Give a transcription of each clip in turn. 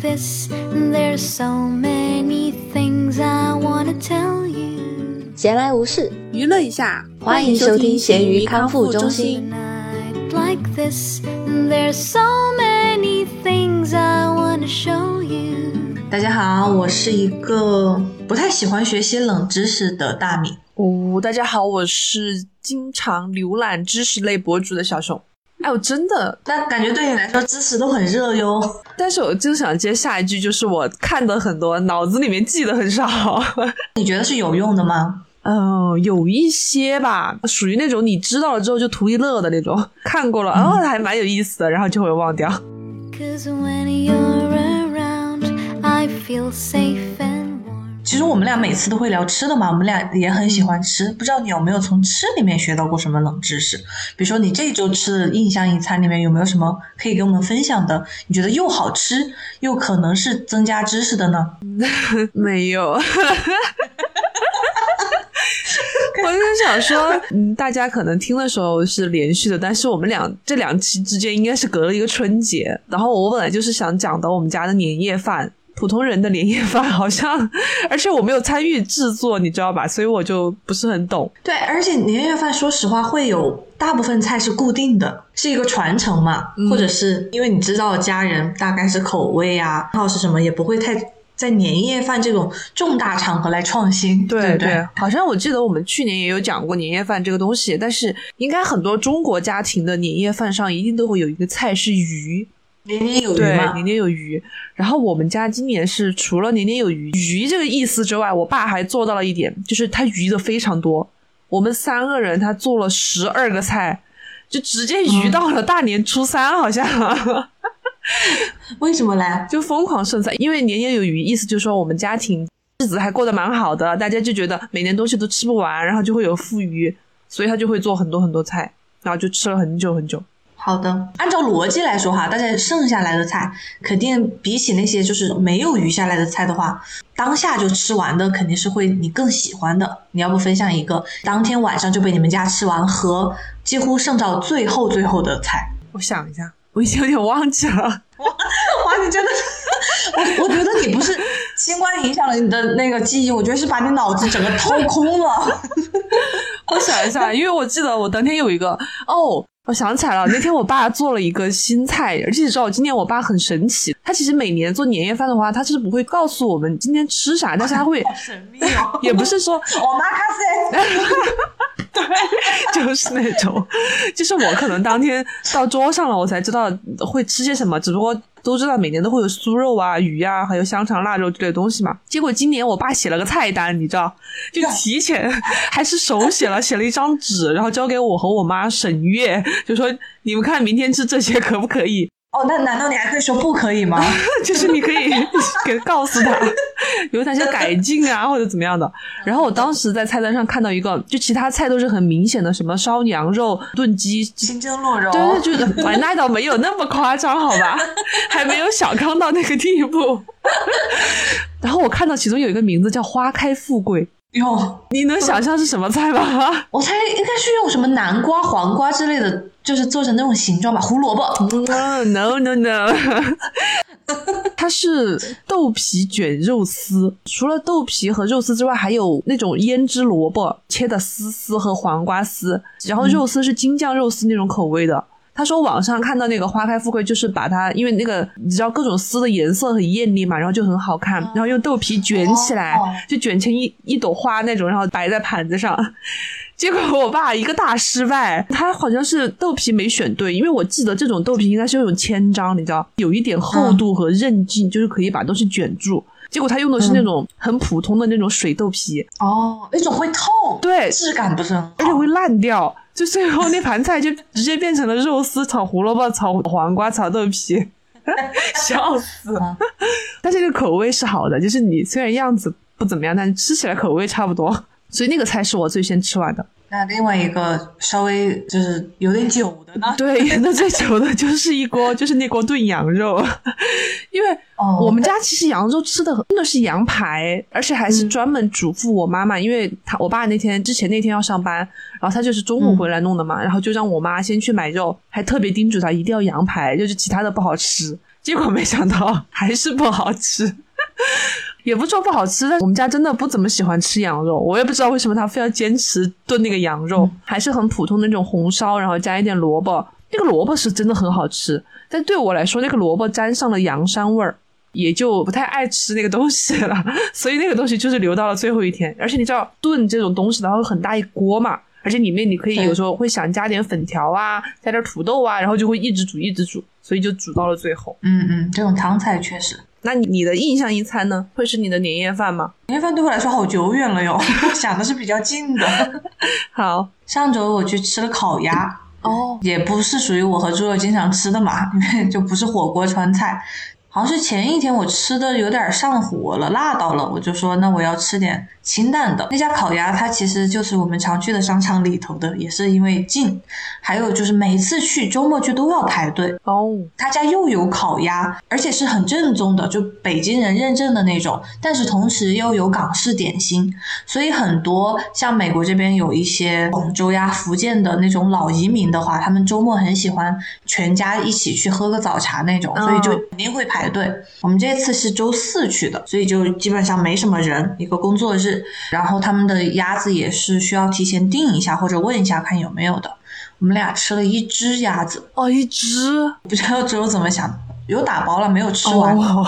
this. There's so many things I wanna tell you. 闲来无事，娱乐一下，欢迎收听咸鱼康复中心。night like this. There's so many things I wanna show you. 大家好，我是一个不太喜欢学习冷知识的大米。哦，大家好，我是经常浏览知识类博主的小熊。哎，我真的，但感觉对你来说知识都很热哟。但是我就想接下一句，就是我看的很多，脑子里面记得很少。你觉得是有用的吗？嗯，有一些吧，属于那种你知道了之后就图一乐的那种，看过了，哦，还蛮有意思的，然后就会忘掉。Cause when you're around, I feel safe and. 其实我们俩每次都会聊吃的嘛，我们俩也很喜欢吃。不知道你有没有从吃里面学到过什么冷知识？比如说你这周吃的印象一餐里面有没有什么可以给我们分享的？你觉得又好吃又可能是增加知识的呢？没有。我就想说，嗯，大家可能听的时候是连续的，但是我们俩这两期之间应该是隔了一个春节。然后我本来就是想讲的我们家的年夜饭，普通人的年夜饭好像，而且我没有参与制作，你知道吧？所以我就不是很懂。对，而且年夜饭说实话会有大部分菜是固定的，是一个传承嘛，或者是因为你知道家人大概是口味啊，然后是什么，也不会太在年夜饭这种重大场合来创新，对不对？好像我记得我们去年也有讲过年夜饭这个东西，但是应该很多中国家庭的年夜饭上一定都会有一个菜是鱼，年年有余对，嘛年，年有余。然后我们家今年是除了年年有余鱼这个意思之外，我爸还做到了一点，就是他鱼的非常多。我们三个人他做了十二个菜，就直接鱼到了大年初三，好像、为什么嘞？就疯狂剩菜。因为年年有余，意思就是说我们家庭日子还过得蛮好的，大家就觉得每年东西都吃不完，然后就会有富余，所以他就会做很多很多菜，然后就吃了很久很久。好的，按照逻辑来说哈，大家剩下来的菜肯定比起那些就是没有余下来的菜的话，当下就吃完的肯定是会你更喜欢的。你要不分享一个当天晚上就被你们家吃完和几乎剩到最后最后的菜？我想一下，我已经有点忘记了。哇哇，你真的是，我我觉得你不是新冠影响了你的那个记忆，我觉得是把你脑子整个掏空了。我想一下，因为我记得我当天有一个哦，我想起来了，那天我爸做了一个新菜，而且你知道，今年我爸很神奇，他其实每年做年夜饭的话，他是不会告诉我们今天吃啥，但是他会，神秘哦，也不是说我妈卡塞。就是那种，就是我可能当天到桌上了，我才知道会吃些什么，只不过都知道每年都会有酥肉啊、鱼啊，还有香肠、腊肉之类的东西嘛。结果今年我爸写了个菜单，你知道，就提前还是手写了，写了一张纸，然后交给我和我妈审阅，就说你们看明天吃这些可不可以？哦，那难道你还可以说不可以吗？就是你可以 给告诉他有哪些改进啊，或者怎么样的。然后我当时在菜单上看到一个，就其他菜都是很明显的，什么烧羊肉、炖鸡，清蒸鹿肉，对对，就是哎，那倒没有那么夸张，好吧，还没有小康到那个地步。然后我看到其中有一个名字叫“花开富贵哟，”，你能想象是什么菜吗？我猜应该是用什么南瓜、黄瓜之类的，就是做成那种形状吧，胡萝卜。嗯 no no no，它是豆皮卷肉丝，除了豆皮和肉丝之外，还有那种腌制萝卜切的丝丝和黄瓜丝，然后肉丝是京酱肉丝那种口味的。他说网上看到那个花开富贵，就是把它，因为那个你知道各种丝的颜色很艳丽嘛，然后就很好看，然后用豆皮卷起来，哦就卷成一一朵花那种，然后摆在盘子上。结果我爸一个大失败，他好像是豆皮没选对，因为我记得这种豆皮应该是有种千张，你知道，有一点厚度和韧劲，就是可以把东西卷住。结果他用的是那种很普通的那种水豆皮，哦，那种会透，对质感不是很好。而且会烂掉，就最后那盘菜就直接变成了肉丝炒胡萝卜、炒黄瓜、炒豆皮，笑死了！但是这个口味是好的，就是你虽然样子不怎么样，但是吃起来口味差不多，所以那个菜是我最先吃完的。那另外一个稍微就是有点久的呢？对，那最久的就是一锅，就是那锅炖羊肉，因为哦我们家其实羊肉吃的真的是羊排，而且还是专门嘱咐我妈妈，因为她我爸那天之前那天要上班，然后他就是中午回来弄的嘛，然后就让我妈先去买肉，还特别叮嘱他一定要羊排，就是其他的不好吃。结果没想到还是不好吃。也不说不好吃，但我们家真的不怎么喜欢吃羊肉，我也不知道为什么他非要坚持炖那个羊肉，还是很普通的那种红烧，然后加一点萝卜，那个萝卜是真的很好吃，但对我来说，那个萝卜沾上了羊膻味儿，也就不太爱吃那个东西了，所以那个东西就是留到了最后一天。而且你知道炖这种东西的话，很大一锅嘛，而且里面你可以有时候会想加点粉条啊，加点土豆啊，然后就会一直煮一直煮，所以就煮到了最后。嗯嗯，这种汤菜确实。那你你的印象一餐呢？会是你的年夜饭吗？年夜饭对我来说好久远了哟，想的是比较近的。好，上周我去吃了烤鸭，哦，也不是属于我和猪肉经常吃的嘛，因 为就不是火锅川菜。好像是前一天我吃的有点上火了，辣到了，我就说那我要吃点清淡的。那家烤鸭它其实就是我们常去的商场里头的，也是因为近，还有就是每次去周末去都要排队哦。他家又有烤鸭，而且是很正宗的，就北京人认证的那种，但是同时又有港式点心，所以很多像美国这边有一些广州呀、福建的那种老移民的话，他们周末很喜欢全家一起去喝个早茶那种，所以就肯定会排。排队，我们这次是周四去的，所以就基本上没什么人，一个工作日。然后他们的鸭子也是需要提前订一下或者问一下看有没有的。我们俩吃了一只鸭子，哦，一只，不知道之后怎么想，有打包了没有吃完。然后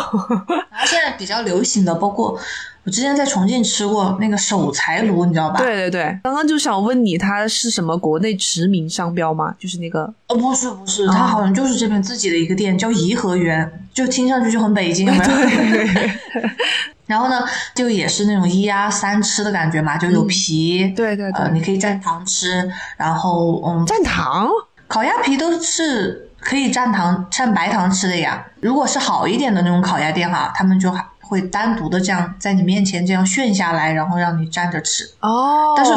现在比较流行的，包括。我之前在重庆吃过那个手柴炉，你知道吧？对对对，刚刚就想问你，它是什么国内驰名商标吗？就是那个？哦，不是不是，它好像就是这边自己的一个店，叫颐和园，就听上去就很北京，有没有？然后呢，就也是那种一鸭三吃的感觉嘛，就有皮，对对对，你可以蘸糖吃，然后嗯，蘸糖，烤鸭皮都是可以蘸糖蘸白糖吃的呀。如果是好一点的那种烤鸭店哈，他们就还。会单独的这样在你面前这样炫下来，然后让你蘸着吃哦。但是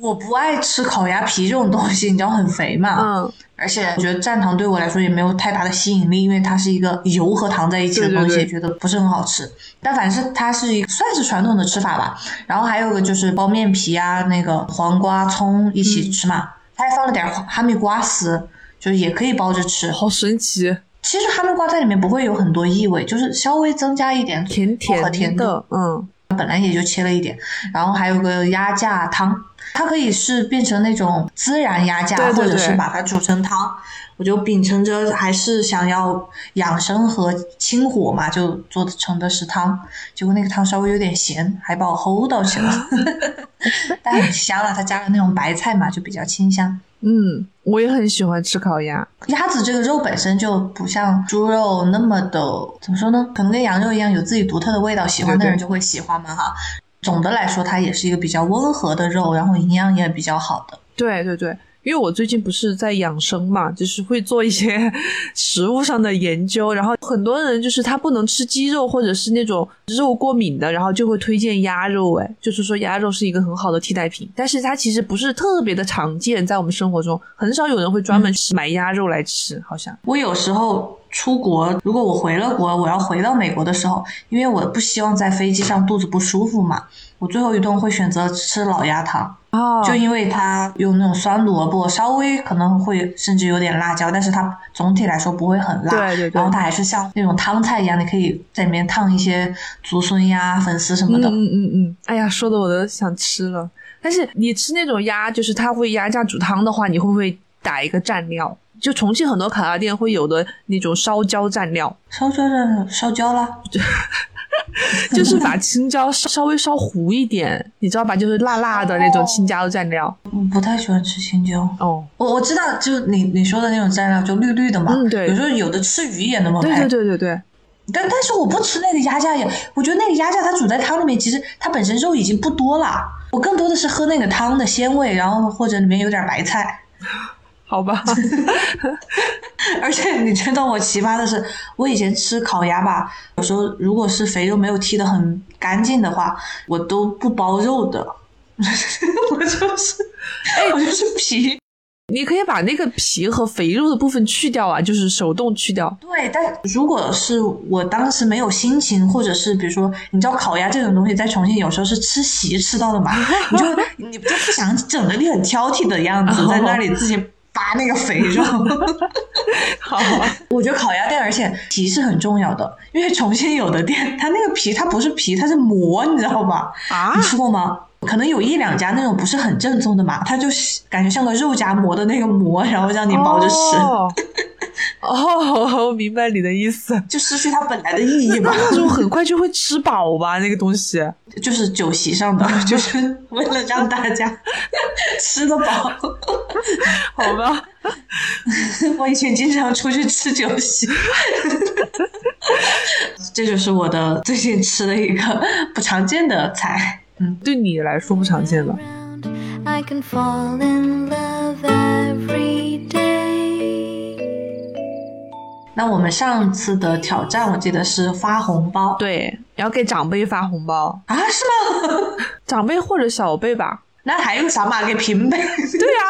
我不爱吃烤鸭皮这种东西，你知道很肥嘛。嗯。而且我觉得蘸糖对我来说也没有太大的吸引力，因为它是一个油和糖在一起的东西，觉得不是很好吃。但反正它是一算是传统的吃法吧。然后还有个就是包面皮啊，那个黄瓜、葱一起吃嘛。它还放了点哈密瓜丝，就是也可以包着吃。好神奇。其实哈密瓜在里面不会有很多异味，就是稍微增加一点甜甜的，嗯，本来也就切了一点，然后还有个鸭架汤，它可以是变成那种孜然鸭架，或者是把它煮成汤。我就秉承着还是想要养生和清火嘛，就做成的是汤。结果那个汤稍微有点咸，还把我齁到去了，但很香了，它加了那种白菜嘛，就比较清香。嗯，我也很喜欢吃烤鸭。鸭子这个肉本身就不像猪肉那么的，怎么说呢？可能跟羊肉一样有自己独特的味道，喜欢的人就会喜欢嘛哈。总的来说，它也是一个比较温和的肉，然后营养也比较好的。对对对。因为我最近不是在养生嘛，就是会做一些 食物上的研究，然后很多人就是他不能吃鸡肉或者是那种肉过敏的，然后就会推荐鸭肉，哎，就是说鸭肉是一个很好的替代品，但是它其实不是特别的常见，在我们生活中很少有人会专门买鸭肉来吃，好像我有时候出国，如果我回了国，我要回到美国的时候，因为我不希望在飞机上肚子不舒服嘛，我最后一顿会选择吃老鸭汤。哦，就因为它用那种酸萝卜，稍微可能会甚至有点辣椒，但是它总体来说不会很辣。对对对。然后它还是像那种汤菜一样，你可以在里面烫一些竹笋呀、粉丝什么的。嗯嗯嗯。哎呀，说的我都想吃了。但是你吃那种鸭，就是它会鸭架煮汤的话，你会不会打一个蘸料？就重庆很多烤鸭店会有的那种烧焦蘸料。烧焦蘸烧焦了。就是把青椒稍稍微烧糊一点，你知道吧？就是辣辣的那种青椒蘸料。我不太喜欢吃青椒。哦，我我知道，就是你你说的那种蘸料，就绿绿的嘛。嗯，对。有时候有的吃鱼也那么配。对对对对对。但但是我不吃那个鸭架也，我觉得那个鸭架它煮在汤里面，其实它本身肉已经不多了。我更多的是喝那个汤的鲜味，然后或者里面有点白菜。好吧，而且你知道我奇葩的是，我以前吃烤鸭吧，有时候如果是肥肉没有剔的很干净的话，我都不包肉的，我就是，哎，我就是皮。你可以把那个皮和肥肉的部分去掉啊，就是手动去掉。对，但如果是我当时没有心情，或者是比如说，你知道烤鸭这种东西在重庆有时候是吃席吃到的嘛，你就你就不想整的你很挑剔的样子，在那里自己。扒那个肥肉。好啊，我觉得烤鸭店，而且皮是很重要的，因为重庆有的店，它那个皮它不是皮，它是膜，你知道吧？啊你吃过吗？可能有一两家那种不是很正宗的嘛，它就是感觉像个肉夹馍的那个馍，然后让你包着吃，哦，哦我明白你的意思。就失去它本来的意义嘛。那种很快就会吃饱吧，那个东西。就是酒席上的，就是为了让大家 吃得饱。好吧，我以前经常出去吃酒席，这就是我的最近吃的一个不常见的菜。嗯对你来说不常见的。around. I can fall in love every day. 那我们上次的挑战，我记得是发红包，对，要给长辈发红包，啊，是吗？长辈或者小辈吧。那还有啥嘛？给平辈？对呀、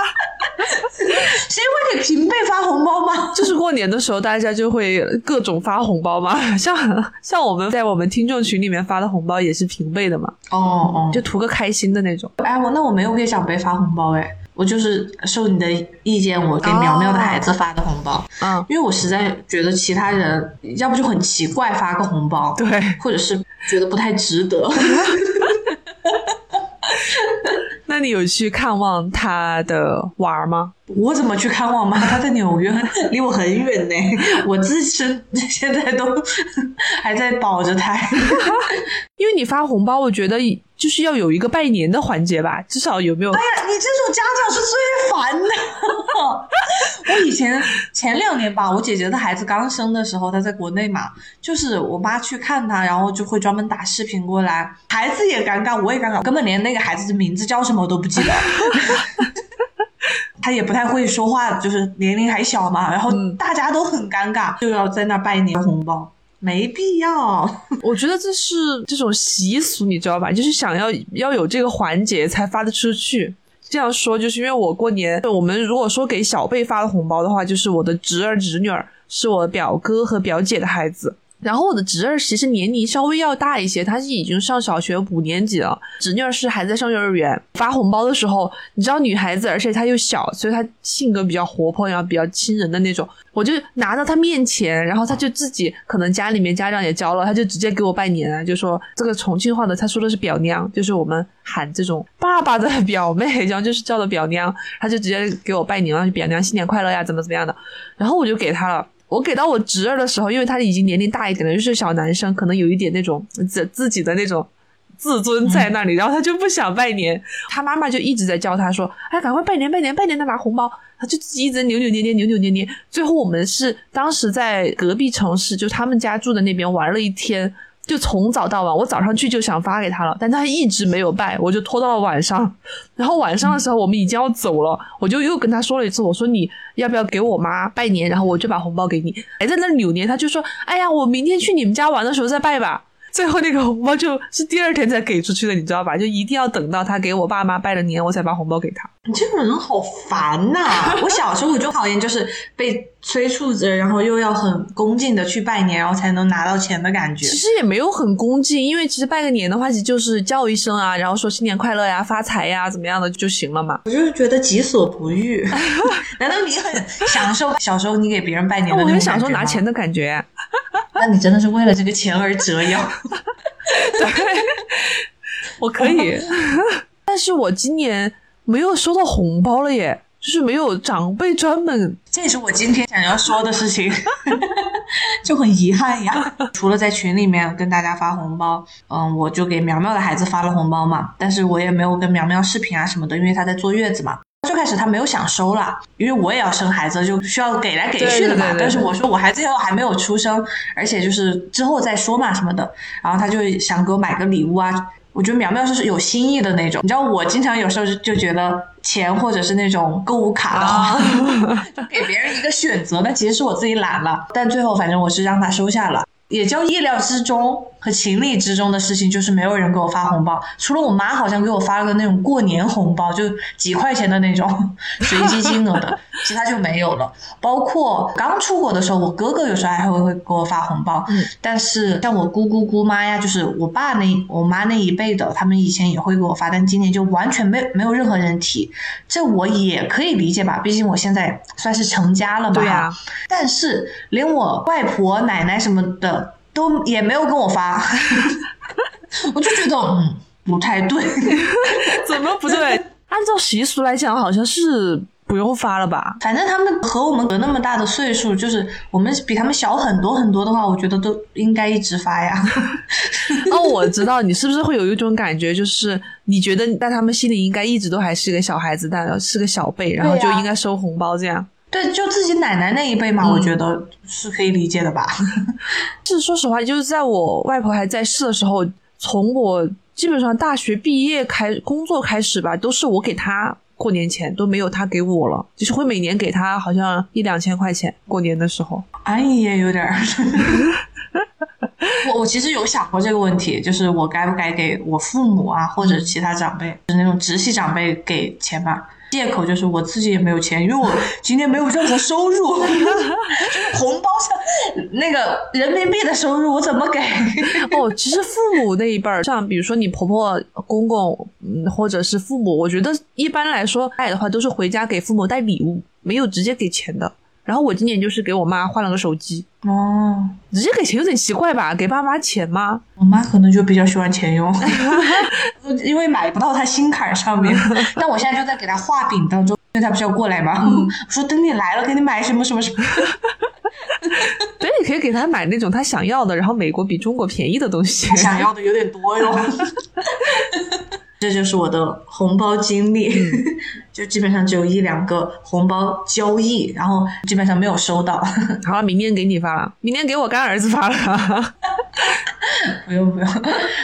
谁会给平辈发红包吗？就是过年的时候，大家就会各种发红包嘛。像像我们在我们听众群里面发的红包也是平辈的嘛，哦哦，就图个开心的那种。哎，我那我没有给长辈发红包哎，我就是受你的意见，我给苗苗的孩子发的红包，嗯，因为我实在觉得其他人要不就很奇怪发个红包，对。或者是觉得不太值得。那你有去看望他的娃儿吗？我怎么去看望妈？她在纽约，离我很远呢。我自身现在都还在保着胎。因为你发红包，我觉得就是要有一个拜年的环节吧，至少有没有？哎呀，你这种家长是最烦的。我以前前两年吧，我姐姐的孩子刚生的时候，她在国内嘛，就是我妈去看她，然后就会专门打视频过来，孩子也尴尬，我也尴尬，根本连那个孩子的名字叫什么我都不记得。他也不太会说话，就是年龄还小嘛，然后大家都很尴尬，就要在那儿拜年红包，没必要。我觉得这是这种习俗，你知道吧？就是想要要有这个环节才发得出去。这样说，就是因为我过年，我们如果说给小辈发的红包的话，就是我的侄儿侄女儿是我表哥和表姐的孩子。然后我的侄儿其实年龄稍微要大一些，他是已经上小学五年级了，侄女儿是还在上幼儿园。发红包的时候，你知道女孩子，而且她又小，所以她性格比较活泼，然后比较亲人的那种。我就拿到她面前，然后她就自己可能家里面家长也教了，她就直接给我拜年，就说这个重庆话的，她说的是表娘，就是我们喊这种爸爸的表妹，然后就是叫的表娘，她就直接给我拜年了，表娘新年快乐呀，怎么怎么样的。然后我就给她了。我给到我侄儿的时候，因为他已经年龄大一点了，就是小男生，可能有一点那种自自己的那种自尊在那里，然后他就不想拜年，他妈妈就一直在叫他说：“哎，赶快拜年，拜年，拜年的拿红包。”他就自己一直扭扭捏捏，扭扭捏捏。最后我们是当时在隔壁城市，就他们家住的那边玩了一天。就从早到晚，我早上去就想发给他了，但他一直没有拜，我就拖到了晚上。然后晚上的时候，我们已经要走了，我就又跟他说了一次，我说你要不要给我妈拜年，然后我就把红包给你。还在那扭捏，他就说：“哎呀，我明天去你们家玩的时候再拜吧。”最后那个红包就是第二天才给出去的，你知道吧？就一定要等到他给我爸妈拜了年，我才把红包给他。你这个人好烦呐、我小时候我就讨厌，就是被催促着，然后又要很恭敬的去拜年，然后才能拿到钱的感觉其。实也没有很恭敬，因为其实拜个年的话，其实就是叫一声啊，然后说新年快乐呀、发财呀，怎么样的就行了嘛。我就是觉得己所不欲。难道你很享受小时候你给别人拜年的我那种很享受拿钱的感觉。那你真的是为了这个钱而折腰。对我可以，但是我今年没有收到红包了耶，就是没有长辈专门这也是我今天想要说的事情，就很遗憾呀。除了在群里面跟大家发红包，嗯，我就给苗苗的孩子发了红包嘛，但是我也没有跟苗苗视频啊什么的，因为她在坐月子嘛。最开始他没有想收啦，因为我也要生孩子，就需要给来给去的嘛。对对对对但是我说我孩子要还没有出生，而且就是之后再说嘛什么的。然后他就想给我买个礼物啊。我觉得苗苗是有心意的那种，你知道，我经常有时候就就觉得钱或者是那种购物卡的话，就给别人一个选择，但其实是我自己懒了。但最后反正我是让他收下了。也叫意料之中和情理之中的事情，就是没有人给我发红包，除了我妈好像给我发了个那种过年红包，就几块钱的那种 随机金额的，其他就没有了。包括刚出国的时候，我哥哥有时候还会会给我发红包，嗯。但是像我姑姑姑妈呀，就是我爸那我妈那一辈的，他们以前也会给我发，但今年就完全没没有任何人提，这我也可以理解吧，毕竟我现在算是成家了嘛，对啊、但是连我外婆、奶奶什么的都也没有跟我发，我就觉得嗯不太对。怎么不对？按照习俗来讲，好像是不用发了吧？反正他们和我们隔那么大的岁数，就是我们比他们小很多很多的话，我觉得都应该一直发呀。哦，我知道你是不是会有一种感觉，就是你觉得在他们心里应该一直都还是一个小孩子，但是个小辈，然后就应该收红包这样。对，就自己奶奶那一辈嘛，嗯我觉得是可以理解的吧。是说实话，就是在我外婆还在世的时候，从我基本上大学毕业开工作开始吧，都是我给她过年钱，都没有她给我了，就是会每年给她好像一两千块钱过年的时候。安逸也有点儿。我我其实有想过这个问题，就是我该不该给我父母啊，或者其他长辈，就是那种直系长辈给钱吧。借口就是我自己也没有钱，因为我今天没有任何收入，就是红包上那个人民币的收入我怎么给？哦，其实父母那一辈儿，像比如说你婆婆、公公，嗯，或者是父母，我觉得一般来说爱的话都是回家给父母带礼物，没有直接给钱的。然后我今年就是给我妈换了个手机，哦，直接给钱有点奇怪吧？给爸妈钱吗？我妈可能就比较喜欢钱用，因为买不到她心坎上面。但我现在就在给她画饼当中，因为她不是要过来吗？我说等你来了，给你买什么什么什么。对，你可以给她买那种她想要的，然后美国比中国便宜的东西。想要的有点多哟。这就是我的红包经历，就基本上只有一两个红包交易，然后基本上没有收到。好了，明天给你发了，明天给我干儿子发了。不用不用，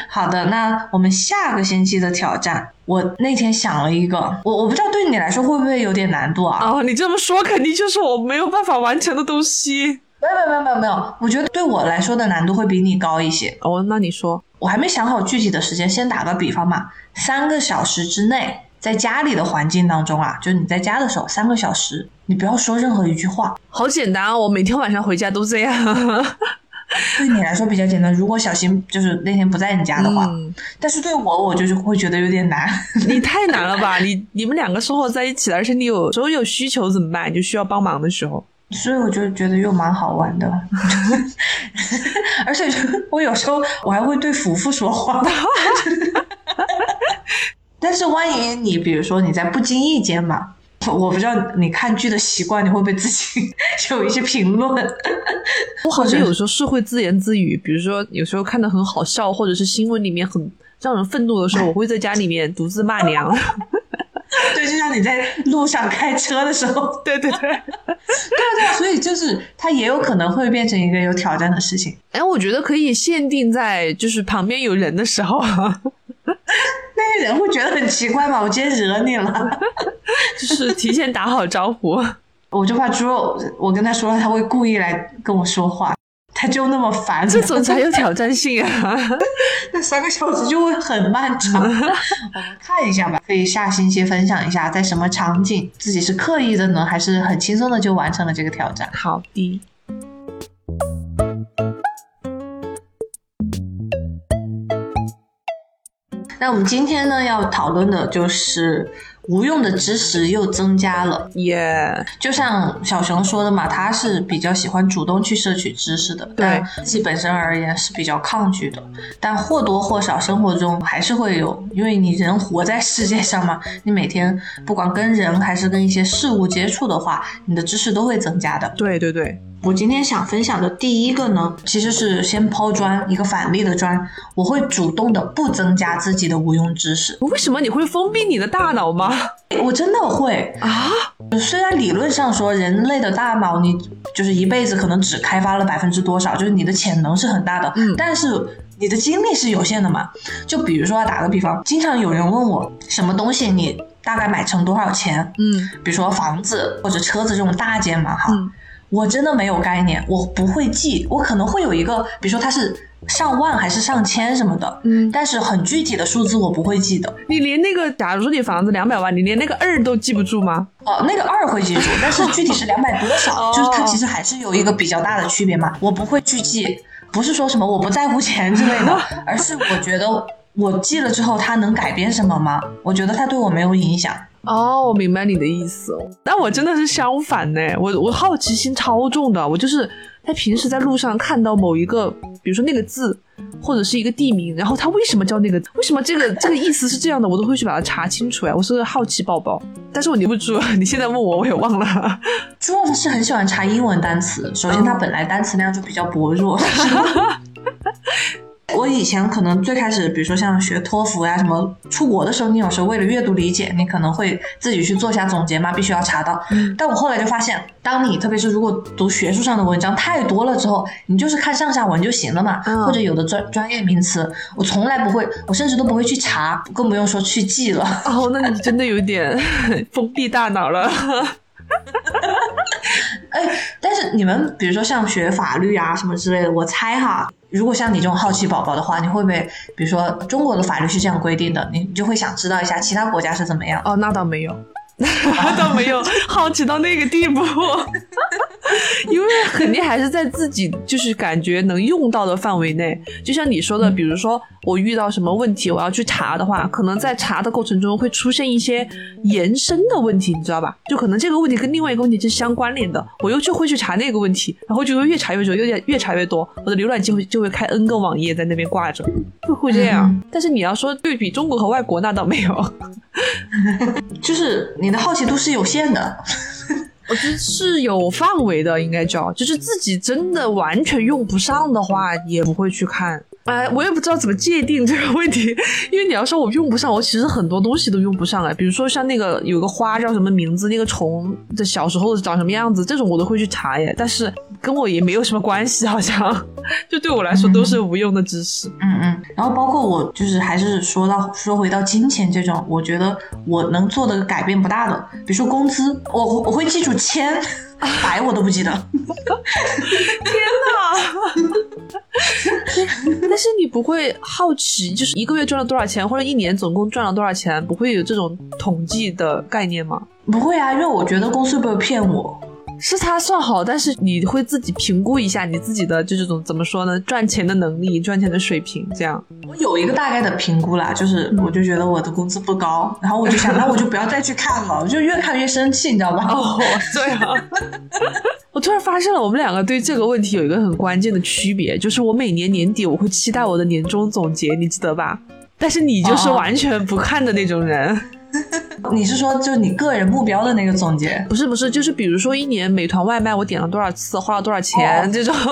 好的，那我们下个星期的挑战，我那天想了一个，我我不知道对你来说会不会有点难度啊？哦，你这么说肯定就是我没有办法完成的东西。没有没有没有没有，我觉得对我来说的难度会比你高一些。哦，那你说，我还没想好具体的时间，先打个比方嘛，三个小时之内，在家里的环境当中啊，就是你在家的时候，三个小时，你不要说任何一句话。好简单啊！我每天晚上回家都这样。对你来说比较简单，如果小新就是那天不在你家的话，嗯，但是对我，我就是会觉得有点难。你太难了吧？你你们两个生活在一起了，而且你有时候有需求怎么办？你就需要帮忙的时候，所以我就觉得又蛮好玩的，而且我有时候我还会对福福说话。但是万一你比如说你在不经意间嘛，我不知道你看剧的习惯，你会不会自己 有一些评论？我好像有时候是会自言自语，比如说有时候看的很好笑，或者是新闻里面很让人愤怒的时候，我会在家里面独自骂娘。对，就像你在路上开车的时候，对对对。对对，所以就是它也有可能会变成一个有挑战的事情。哎，我觉得可以限定在就是旁边有人的时候，那个人会觉得很奇怪吗？我今天惹你了，就 是提前打好招呼。我就怕猪肉，我跟他说了，他会故意来跟我说话，他就那么烦，这种才有挑战性啊！那三个小时就会很漫长。我们看一下吧，可以下星期分享一下，在什么场景自己是刻意的呢，还是很轻松的就完成了这个挑战？好的，那我们今天呢要讨论的就是无用的知识又增加了。耶、就像小熊说的嘛，他是比较喜欢主动去摄取知识的，但自己本身而言是比较抗拒的。但或多或少生活中还是会有，因为你人活在世界上嘛，你每天不管跟人还是跟一些事物接触的话，你的知识都会增加的。对对对，我今天想分享的第一个呢，其实是先抛砖一个反例的砖，我会主动的不增加自己的无用知识。为什么你会封闭你的大脑吗？我真的会，啊，虽然理论上说人类的大脑你就是一辈子可能只开发了百分之多少，就是你的潜能是很大的，嗯但是你的精力是有限的嘛。就比如说打个比方，经常有人问我什么东西你大概买成多少钱，嗯比如说房子或者车子这种大件嘛哈。嗯我真的没有概念，我不会记，我可能会有一个，比如说它是上万还是上千什么的，嗯，但是很具体的数字我不会记得。你连那个，假如说你房子两百万，你连那个二都记不住吗？哦，那个二会记住，但是具体是两百多少，哦就是它其实还是有一个比较大的区别嘛。我不会去记，不是说什么我不在乎钱之类的，而是我觉得我记了之后它能改变什么吗？我觉得它对我没有影响。哦，我明白你的意思。但我真的是相反呢，我我好奇心超重的，我就是他平时在路上看到某一个，比如说那个字或者是一个地名，然后他为什么叫那个，为什么这个这个意思是这样的，我都会去把它查清楚呀，我是个好奇宝宝。但是我留不住，你现在问我我也忘了。朱老师是很喜欢查英文单词，首先他本来单词量就比较薄弱。我以前可能最开始，比如说像学托福呀、什么，出国的时候，你有时候为了阅读理解，你可能会自己去做下总结嘛，必须要查到。但我后来就发现，当你特别是如果读学术上的文章太多了之后，你就是看上下文就行了嘛，嗯或者有的专专业名词，我从来不会，我甚至都不会去查，更不用说去记了。哦，那你真的有点 封闭大脑了。哈哈哈哎，但是你们比如说像学法律啊什么之类的，我猜哈，如果像你这种好奇宝宝的话，你会不会比如说中国的法律是这样规定的，你你就会想知道一下其他国家是怎么样？哦，那倒没有，倒没有 好奇到那个地步，因为肯定还是在自己就是感觉能用到的范围内。就像你说的，比如说我遇到什么问题，我要去查的话，可能在查的过程中会出现一些延伸的问题，你知道吧？就可能这个问题跟另外一个问题是相关联的，我又就会去查那个问题，然后就会越查越久，越越查越多，我的浏览器会就会开 N 个网页在那边挂着，会会这样。但是你要说对比中国和外国，那倒没有。就是你你的好奇度是有限的。我觉得是有范围的，应该叫，就是自己真的完全用不上的话，也不会去看。哎，我也不知道怎么界定这个问题，因为你要说我用不上，我其实很多东西都用不上哎。比如说像那个有个花叫什么名字，那个虫的小时候长什么样子，这种我都会去查耶。但是跟我也没有什么关系，好像 就对我来说都是无用的知识。嗯嗯，然后包括我就是还是说到说回到金钱这种，我觉得我能做的改变不大的，比如说工资，我我会记住千。百我都不记得，天哪！但是你不会好奇，就是一个月赚了多少钱，或者一年总共赚了多少钱，不会有这种统计的概念吗？不会啊，因为我觉得公司不会骗我。是他算好，但是你会自己评估一下你自己的就这种怎么说呢？赚钱的能力、赚钱的水平，这样。我有一个大概的评估啦，就是我就觉得我的工资不高，然后我就想，那我就不要再去看了，我就越看越生气，你知道吧？哦，对啊。我突然发现了，我们两个对这个问题有一个很关键的区别，就是我每年年底我会期待我的年终总结，你记得吧？但是你就是完全不看的那种人。你是说就是你个人目标的那个总结？不是不是，就是比如说一年美团外卖我点了多少次，花了多少钱、哦这种。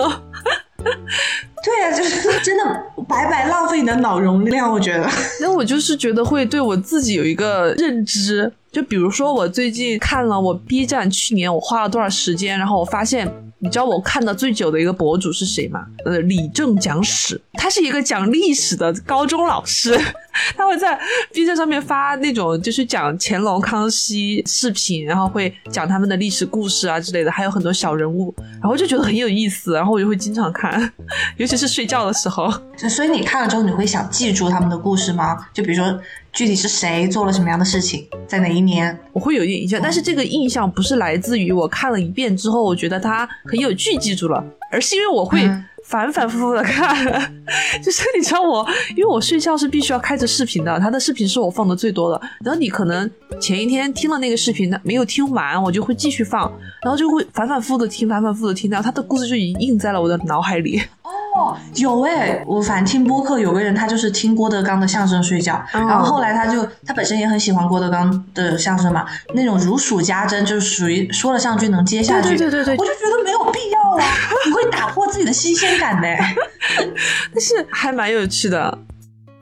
对呀、就是真的白白浪费你的脑容量，我觉得。那我就是觉得会对我自己有一个认知，就比如说我最近看了我 B 站去年我花了多少时间，然后我发现，你知道我看的最久的一个博主是谁吗？呃，李正讲史，他是一个讲历史的高中老师，他会在 B 站上面发那种就是讲乾隆、康熙视频，然后会讲他们的历史故事啊之类的，还有很多小人物，然后就觉得很有意思，然后我就会经常看，尤其是睡觉的时候。所以你看了之后，你会想记住他们的故事吗？就比如说具体是谁做了什么样的事情，在哪一年？我会有一点印象，但是这个印象不是来自于我看了一遍之后，我觉得它很有趣记住了，而是因为我会嗯反反复复的看。就是你知道我，因为我睡觉是必须要开着视频的，他的视频是我放的最多的。然后你可能前一天听了那个视频，没有听完，我就会继续放，然后就会反反复复的听，反反复复的听，然后他的故事就已经印在了我的脑海里。哦，有哎，我反正听播客有个人，他就是听郭德纲的相声睡觉，哦然后后来他就他本身也很喜欢郭德纲的相声嘛，那种如数家珍，就是属于说了上句能接下句，对对对对对我就觉得没有必要啊，你会打破自己的新鲜感的。但是还蛮有趣的。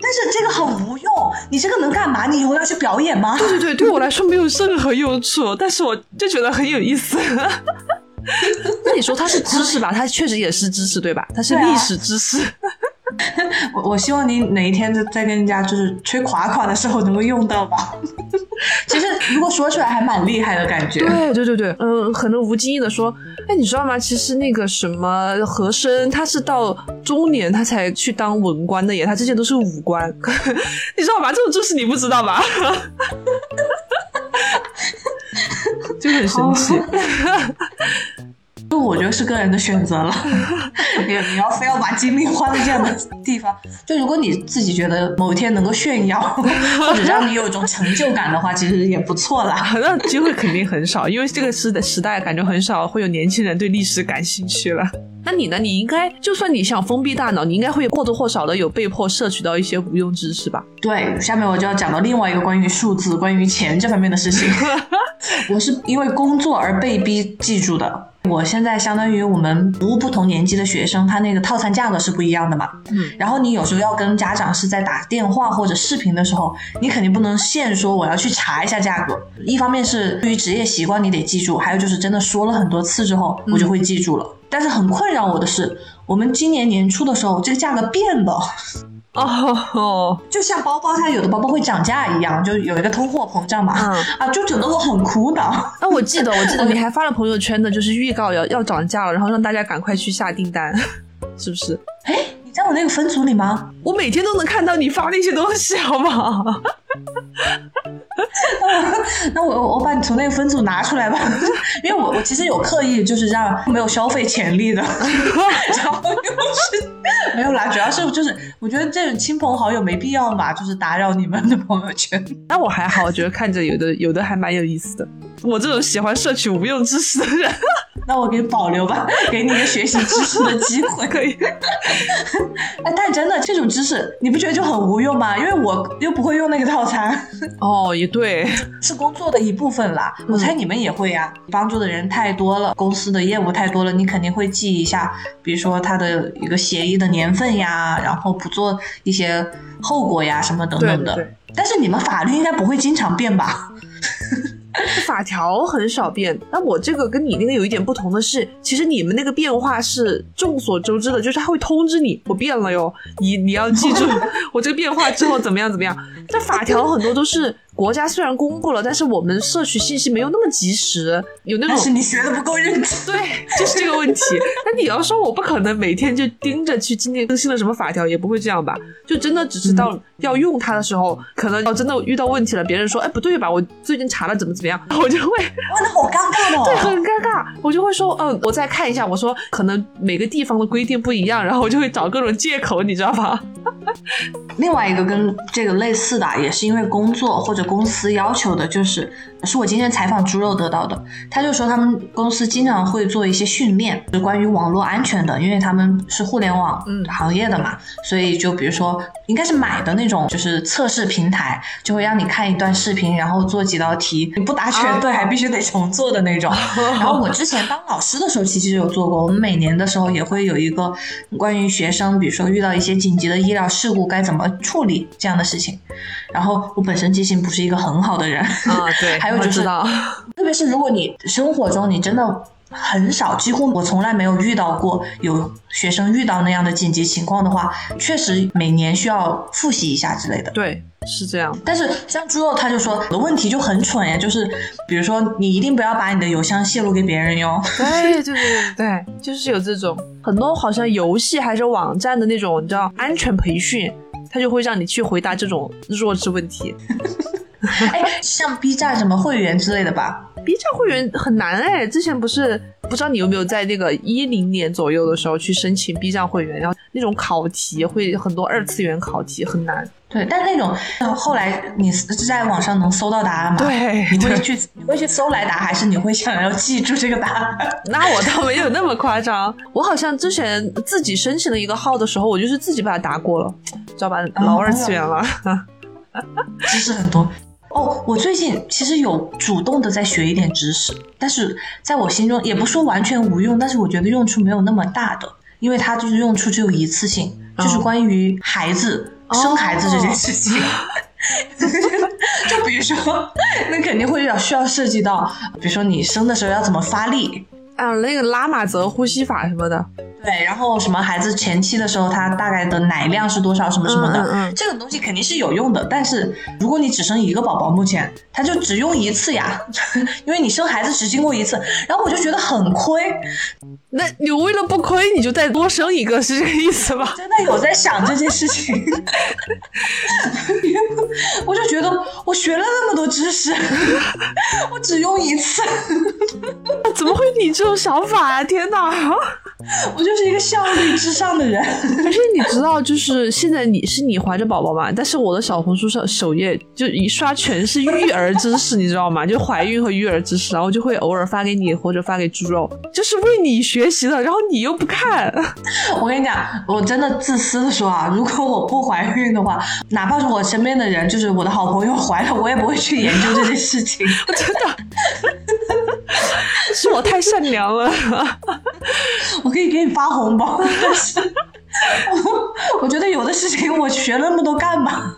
但是这个很无用，你这个能干嘛？你以后要去表演吗？对对对，对我来说没有任何用处，但是我就觉得很有意思。那你说它是知识吧？它确实也是知识，对吧？它是历史知识。我我希望你哪一天就在跟人家就是吹垮垮的时候能够用到吧。其实如果说出来还蛮厉害的感觉。对对对对，嗯，可能无经意的说，哎，你知道吗？其实那个什么和珅，他是到中年他才去当文官的耶，他之前都是武官，你知道吧？这种知识你不知道吧？就很神奇。就我觉得是个人的选择了，你你要非要把精力花在这样的 地方，就如果你自己觉得某一天能够炫耀，或者让你有一种成就感的话，其实也不错啦。那机会肯定很少，因为这个时的时代感觉很少会有年轻人对历史感兴趣了。那你呢？你应该就算你想封闭大脑，你应该会或多或少的有被迫摄取到一些无用知识吧？对，下面我就要讲到另外一个关于数字、关于钱这方面的事情。我是因为工作而被逼记住的。我现在相当于我们服务不同年级的学生，他那个套餐价格是不一样的嘛。嗯。然后你有时候要跟家长是在打电话或者视频的时候，你肯定不能现说我要去查一下价格。一方面是对于职业习惯你得记住，还有就是真的说了很多次之后，我就会记住了。但是很困扰我的是，我们今年年初的时候，这个价格变了。哦，就像包包，它有的包包会涨价一样，就有一个通货膨胀嘛，啊，就整得我很苦恼。啊，我记得，我记得你还发了朋友圈的，就是预告要要涨价了，然后让大家赶快去下订单，是不是？哎，你在我那个分组里吗？我每天都能看到你发那些东西，好不好？那我我把你从那个分组拿出来吧，因为我我其实有刻意就是让没有消费潜力的，然后就是没有啦，主要是就是我觉得这种亲朋好友没必要嘛，就是打扰你们的朋友圈。那我还好，我觉得看着有的有的还蛮有意思的。我这种喜欢摄取无用知识的人，那我给你保留吧，给你一个学习知识的机会。可以。哎，但真的这种知识你不觉得就很无用吗？因为我又不会用那个套餐。哦，也对，是工作的一部分啦。我猜你们也会呀，帮助的人太多了，公司的业务太多了，你肯定会记一下，比如说他的一个协议的年份呀，然后不做一些后果呀什么等等的。但是你们法律应该不会经常变吧？法条很少变，那我这个跟你那个有一点不同的是，其实你们那个变化是众所周知的，就是他会通知你我变了哟，你你要记住 我这个变化之后怎么样怎么样。这法条很多都是。国家虽然公布了，但是我们摄取信息没有那么及时，有那种。但是你学的不够认真。对，就是这个问题。那你要说我不可能每天就盯着去今天更新了什么法条，也不会这样吧？就真的只是到要用它的时候，可能要真的遇到问题了，别人说，哎，不对吧？我最近查了怎么怎么样，我就会，哇，那好尴尬哦。对，很尴尬。我就会说，嗯，我再看一下。我说，可能每个地方的规定不一样，然后我就会找各种借口，你知道吧？另外一个跟这个类似的，也是因为工作或者。公司要求的就是。是我今天采访猪肉得到的，他就说他们公司经常会做一些训练，是关于网络安全的，因为他们是互联网行业的嘛，所以就比如说应该是买的那种，就是测试平台，就会让你看一段视频，然后做几道题，你不答全对还必须得重做的那种。然后我之前当老师的时候其实有做过，我们每年的时候也会有一个关于学生，比如说遇到一些紧急的医疗事故该怎么处理这样的事情。然后我本身记性不是一个很好的人啊，对，还有就是，特别是如果你生活中你真的很少，几乎我从来没有遇到过有学生遇到那样的紧急情况的话，确实每年需要复习一下之类的。对，是这样。但是像猪肉他就说的问题就很蠢呀，就是比如说你一定不要把你的邮箱泄露给别人哟。对对对对，就是有这种很多好像游戏还是网站的那种，你知道安全培训。他就会让你去回答这种弱智问题，哎，像 B 站什么会员之类的吧？B 站会员很难哎，之前不是不知道你有没有在那个一零年左右的时候去申请 B 站会员，然后那种考题会很多二次元考题很难。对，但那种后来你是在网上能搜到答案吗？对，你会去你会去搜来答，还是你会想要记住这个答案？那我倒没有那么夸张，我好像之前自己申请了一个号的时候，我就是自己把它答过了，知道吧？老二次元了，知识很多哦。我最近其实有主动的在学一点知识，但是在我心中也不说完全无用，但是我觉得用处没有那么大的，因为它就是用处只有一次性，就是关于孩子。生孩子这件事情，就比如说，那肯定会要需要涉及到，比如说你生的时候要怎么发力啊，那个拉玛泽呼吸法什么的。对，然后什么孩子前期的时候，他大概的奶量是多少，什么什么的，嗯嗯嗯这个东西肯定是有用的。但是如果你只生一个宝宝，目前他就只用一次呀，因为你生孩子只经过一次，然后我就觉得很亏，那你为了不亏，你就再多生一个，是这个意思吧？真的有在想这件事情，我就觉得我学了那么多知识，我只用一次，怎么会你这种想法啊、天哪！我就是一个效率至上的人。而且你知道，就是现在你是你怀着宝宝嘛，但是我的小红书上首页就一刷全是育儿知识，你知道吗？就怀孕和育儿知识，然后就会偶尔发给你或者发给猪肉，就是为你学习的，然后你又不看，我跟你讲，我真的自私的说啊，如果我不怀孕的话，哪怕是我身边的人，就是我的好朋友怀了，我也不会去研究这件事情。真的。是我太善良了，我可以给你发发红包，但是我我觉得有的事情我学那么多干嘛？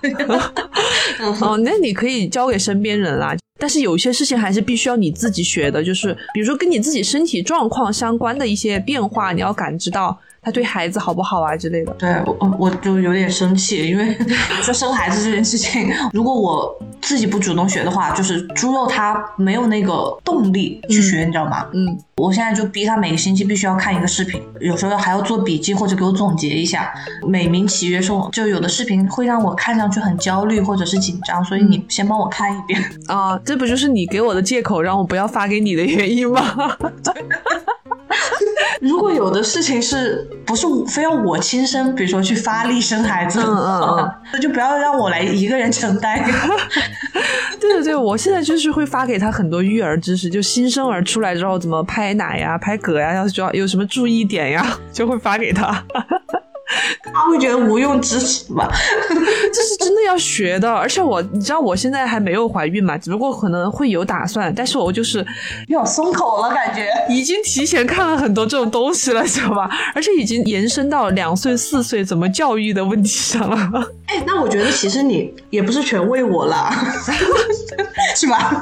哦，那你可以交给身边人啦。但是有些事情还是必须要你自己学的，就是比如说跟你自己身体状况相关的一些变化，你要感知到它对孩子好不好啊之类的。对我我就有点生气，因为 说生孩子这件事情，如果我自己不主动学的话，就是猪肉他没有那个动力去学，你知道吗？嗯，我现在就逼他每个星期必须要看一个视频，有时候还要做笔记或者给我总结一下，美名其曰说，就有的视频会让我看上去很焦虑或者是紧张，所以你先帮我看一遍。啊，这不就是你给我的借口，让我不要发给你的原因吗？如果有的事情是不是非要我亲身，比如说去发力生孩子，嗯嗯嗯那就不要让我来一个人承担。对对对，我现在就是会发给他很多育儿知识，就新生儿出来之后怎么拍奶呀、拍嗝呀，要主要有什么注意点呀，就会发给他。他会觉得无用知识吧？这是真的要学的，而且我你知道我现在还没有怀孕嘛，只不过可能会有打算，但是我就是要松口了，感觉。已经提前看了很多这种东西了，知道吧？而且已经延伸到两岁四岁怎么教育的问题上了。哎，那我觉得其实你也不是全为我了，是吧？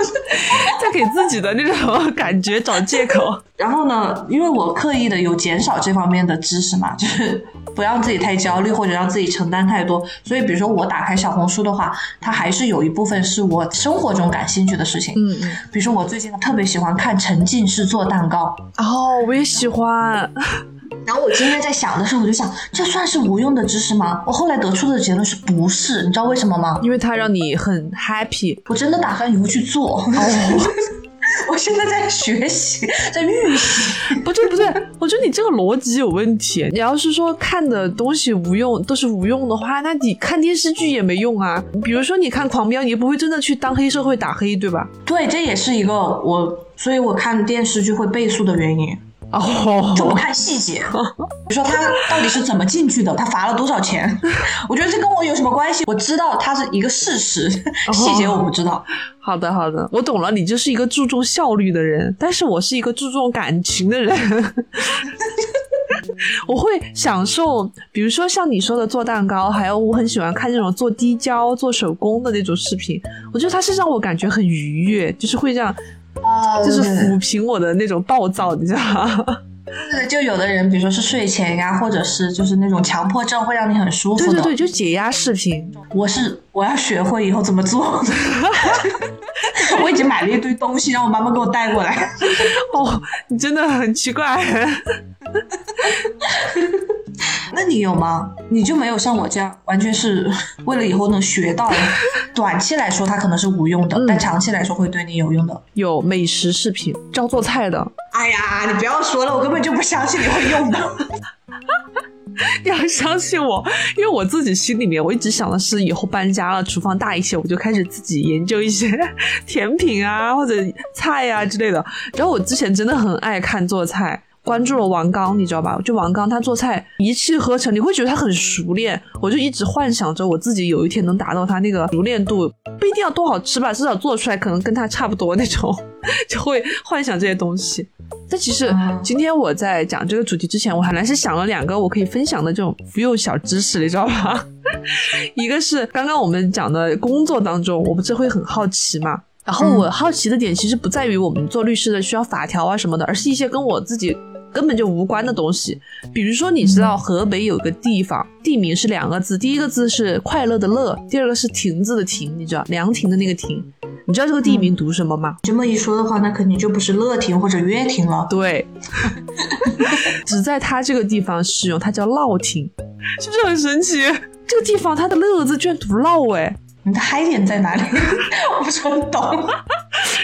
在给自己的那种感觉找借口。然后呢，因为我刻意的有减少这方面的知识嘛，就是不让自己太焦虑或者让自己承担太多。所以，比如说我打开小红书的话，它还是有一部分是我生活中感兴趣的事情。嗯嗯。比如说我最近特别喜欢看沉浸式做蛋糕。哦，我也喜欢。然后我今天在想的时候，我就想，这算是无用的知识吗？我后来得出的结论是不是？你知道为什么吗？因为它让你很 happy。我真的打算以后去做。哦。我现在在学习，在预习。不对不对，我觉得你这个逻辑有问题。你要是说看的东西无用，都是无用的话，那你看电视剧也没用啊。比如说你看《狂飙》，你不会真的去当黑社会打黑，对吧？对，这也是一个我，所以我看电视剧会倍速的原因。哦，就不看细节，比如说他到底是怎么进去的，他罚了多少钱，我觉得这跟我有什么关系？我知道它是一个事实，细节我不知道。好的，好的，我懂了，你就是一个注重效率的人，但是我是一个注重感情的人。我会享受，比如说像你说的做蛋糕，还有我很喜欢看那种做滴胶、做手工的那种视频。我觉得它是让我感觉很愉悦，就是会让，啊，就是抚平我的那种暴躁，你知道吗？对，就有的人，比如说是睡前呀，或者是就是那种强迫症，会让你很舒服的。对对对，就解压视频。我是我要学会以后怎么做。我已经买了一堆东西，让我妈妈给我带过来。哦，你真的很奇怪。那你有吗？你就没有像我这样，完全是 为了以后能学到。短期来说，它可能是无用的，嗯、但长期来说会对你有用的。有美食视频，教做菜的。哎呀，你不要说了，我根本就不相信你会用的。你要相信我，因为我自己心里面，我一直想的是，以后搬家了，厨房大一些，我就开始自己研究一些 甜品啊，或者菜啊之类的。然后我之前真的很爱看做菜。关注了王刚，你知道吧？就王刚他做菜一气呵成，你会觉得他很熟练。我就一直幻想着我自己有一天能达到他那个熟练度，不一定要多好吃吧，至少做出来可能跟他差不多那种，就会幻想这些东西。但其实今天我在讲这个主题之前，我还来是想了两个我可以分享的这种妇幼小知识，你知道吧？一个是刚刚我们讲的工作当中，我不是会很好奇嘛。然后我好奇的点其实不在于我们做律师的需要法条啊什么的，而是一些跟我自己根本就无关的东西。比如说，你知道河北有个地方，地名是两个字，第一个字是快乐的乐，第二个是亭子的亭，你知道凉亭的那个亭，你知道这个地名读什么吗？这么一说的话，那肯定就不是乐亭或者乐亭了。对，只在它这个地方使用，它叫烙亭，是不是很神奇？这个地方它的乐字居然读烙，哎。你的嗨点在哪里？我不是很懂，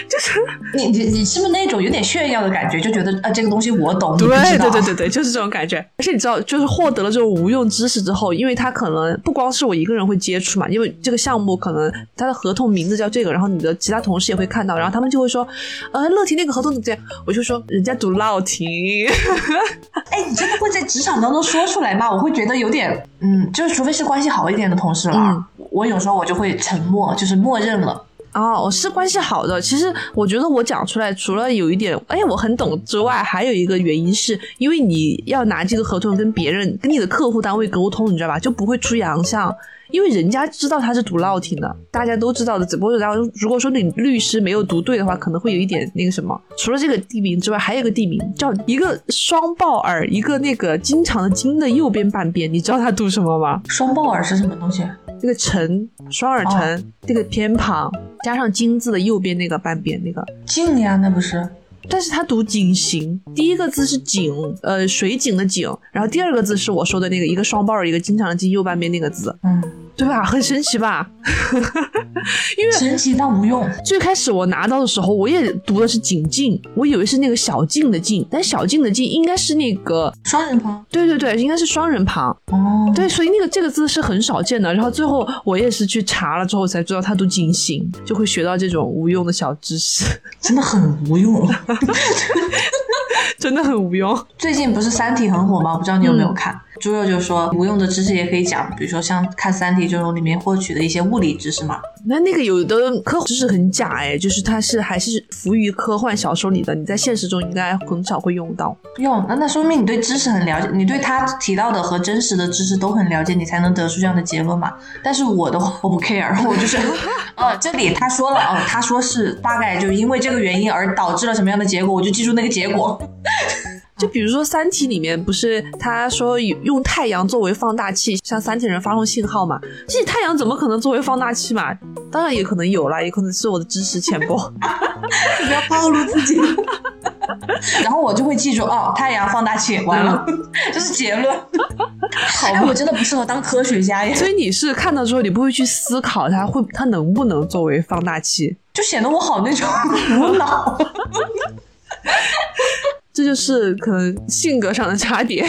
就是 你你你是不是那种有点炫耀的感觉，就觉得啊这个东西我懂，对对对 对对，就是这种感觉。而且你知道，就是获得了这种无用知识之后，因为他可能不光是我一个人会接触嘛，因为这个项目可能他的合同名字叫这个，然后你的其他同事也会看到，然后他们就会说，呃，乐婷那个合同怎么样？我就说人家读乐婷。哎，你真的会在职场当中说出来吗？我会觉得有点，嗯，就是除非是关系好一点的同事了，我有时候我就会。沉默就是默认了哦，我是关系好的。其实我觉得我讲出来，除了有一点哎我很懂之外，还有一个原因是因为你要拿这个合同跟别人、跟你的客户单位沟通，你知道吧？就不会出洋相。因为人家知道他是读老挺的，大家都知道的。只不过然后如果说你律师没有读对的话，可能会有一点那个什么。除了这个地名之外，还有一个地名叫一个双抱耳，一个那个经常的经的右边半边，你知道它读什么吗？双抱耳是什么东西？那个辰，双耳辰，那个偏旁加上金字的右边那个半边那个静呀，那不是？但是它读井形，第一个字是井，呃，水井的井，然后第二个字是我说的那个一个双抱耳，一个经常的经右半边那个字，嗯。对吧？很神奇吧？因为神奇但无用。最开始我拿到的时候，我也读的是“井静”，我以为是那个小静的“静”，但小静的“静”应该是那个双人旁。对对对，应该是双人旁。哦，对，所以那个这个字是很少见的。然后最后我也是去查了之后才知道，它读“井形”，就会学到这种无用的小知识，真的很无用。真的很无用。最近不是《三体》很火吗？我不知道你有没有看？猪肉就说无用的知识也可以讲，比如说像看《三体》这种里面获取的一些物理知识嘛。那那个有的科幻知识很假哎，就是它是还是浮于科幻小说里的，你在现实中应该很少会用到。用那那说明你对知识很了解，你对他提到的和真实的知识都很了解，你才能得出这样的结论嘛。但是我的话我不 care，我就是，呃，这里他说了哦，他说是大概就因为这个原因而导致了什么样的结果，我就记住那个结果。就比如说《三体》里面不是他说用太阳作为放大器向三体人发送信号嘛？这太阳怎么可能作为放大器嘛？当然也可能有啦，也可能是我的知识浅薄。不要暴露自己。然后我就会记住哦，太阳放大器完了，这是结论。好，我真的不适合当科学家呀。所以你是看到之后，你不会去思考它会它能不能作为放大器，就显得我好那种无脑。这就是可能性格上的差别，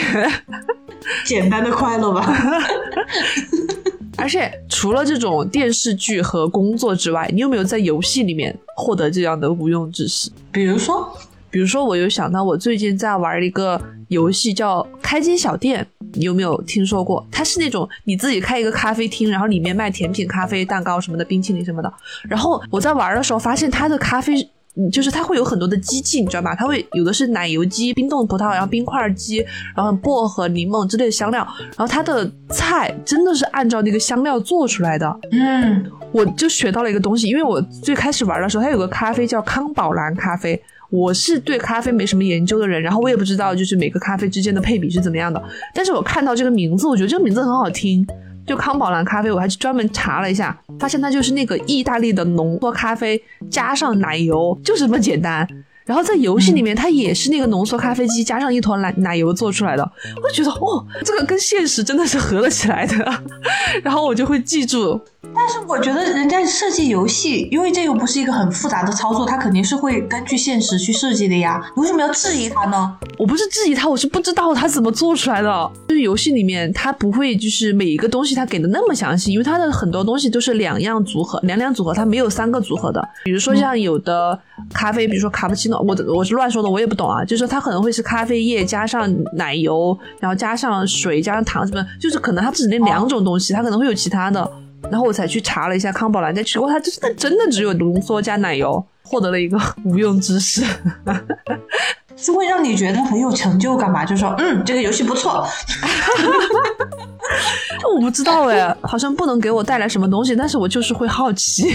简单的快乐吧。而且除了这种电视剧和工作之外，你有没有在游戏里面获得这样的无用知识？比如说，比如说，我有想到我最近在玩一个游戏叫《开间小店》，你有没有听说过？它是那种你自己开一个咖啡厅，然后里面卖甜品、咖啡、蛋糕什么的，冰淇淋什么的。然后我在玩的时候发现它的咖啡。就是它会有很多的机器，你知道吧？它会有的是奶油机、冰冻葡萄，然后冰块机，然后薄荷、柠檬之类的香料，然后它的菜真的是按照那个香料做出来的。嗯，我就学到了一个东西，因为我最开始玩的时候，它有个咖啡叫康宝蓝咖啡，我是对咖啡没什么研究的人，然后我也不知道就是每个咖啡之间的配比是怎么样的，但是我看到这个名字，我觉得这个名字很好听。就康宝蓝咖啡，我还去专门查了一下，发现它就是那个意大利的浓缩咖啡加上奶油，就是这么简单。然后在游戏里面，它也是那个浓缩咖啡机加上一坨奶奶油做出来的，我就觉得哦，这个跟现实真的是合了起来的。然后我就会记住。但是我觉得人家设计游戏，因为这又不是一个很复杂的操作，它肯定是会根据现实去设计的呀。你为什么要质疑它呢？我不是质疑它，我是不知道它怎么做出来的。就是游戏里面它不会就是每一个东西它给的那么详细，因为它的很多东西都是两样组合，两两组合，它没有三个组合的。比如说像有的咖啡，比如说卡布奇诺，我我是乱说的，我也不懂啊。就是说它可能会是咖啡液加上奶油，然后加上水加上糖什么，就是可能它只那两种东西，它可能会有其他的。然后我才去查了一下康宝蓝，在吃。过它真的真的只有浓缩加奶油，获得了一个无用知识，是会让你觉得很有成就感吧？就说嗯，这个游戏不错。我不知道哎，好像不能给我带来什么东西，但是我就是会好奇。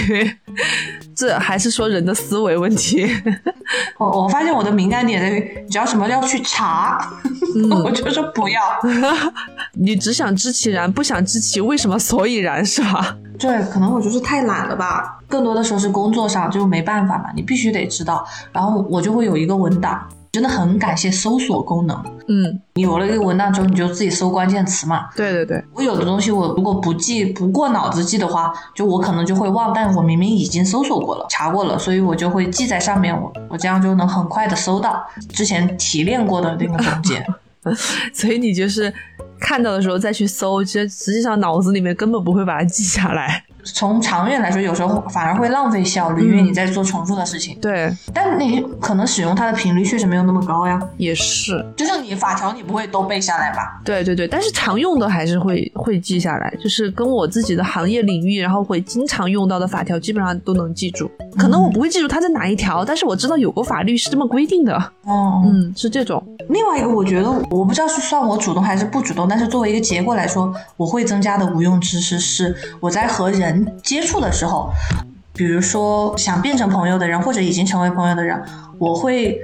这还是说人的思维问题。我我发现我的敏感点在于，只要什么要去查，我就说不要。你只想知其然，不想知其为什么所以然，是吧？对，可能我就是太懒了吧。更多的时候是工作上就没办法嘛，你必须得知道。然后我就会有一个文档。真的很感谢搜索功能。嗯，你有了一个文档之后，你就自己搜关键词嘛。对对对，我有的东西我如果不记不过脑子记的话，就我可能就会忘。但我明明已经搜索过了，查过了，所以我就会记在上面。我我这样就能很快的搜到之前提炼过的那个总结。所以你就是看到的时候再去搜，其实实际上脑子里面根本不会把它记下来。从长远来说，有时候反而会浪费效率，因为你在做重复的事情。对，但你可能使用它的频率确实没有那么高呀。也是，就像你法条，你不会都背下来吧？对对对，但是常用的还是会会记下来，就是跟我自己的行业领域，然后会经常用到的法条，基本上都能记住。可能我不会记住它在哪一条，但是我知道有个法律是这么规定的。哦，嗯，是这种。另外一个，我觉得我不知道是算我主动还是不主动，但是作为一个结果来说，我会增加的无用知识是我在和人。接触的时候，比如说想变成朋友的人，或者已经成为朋友的人，我会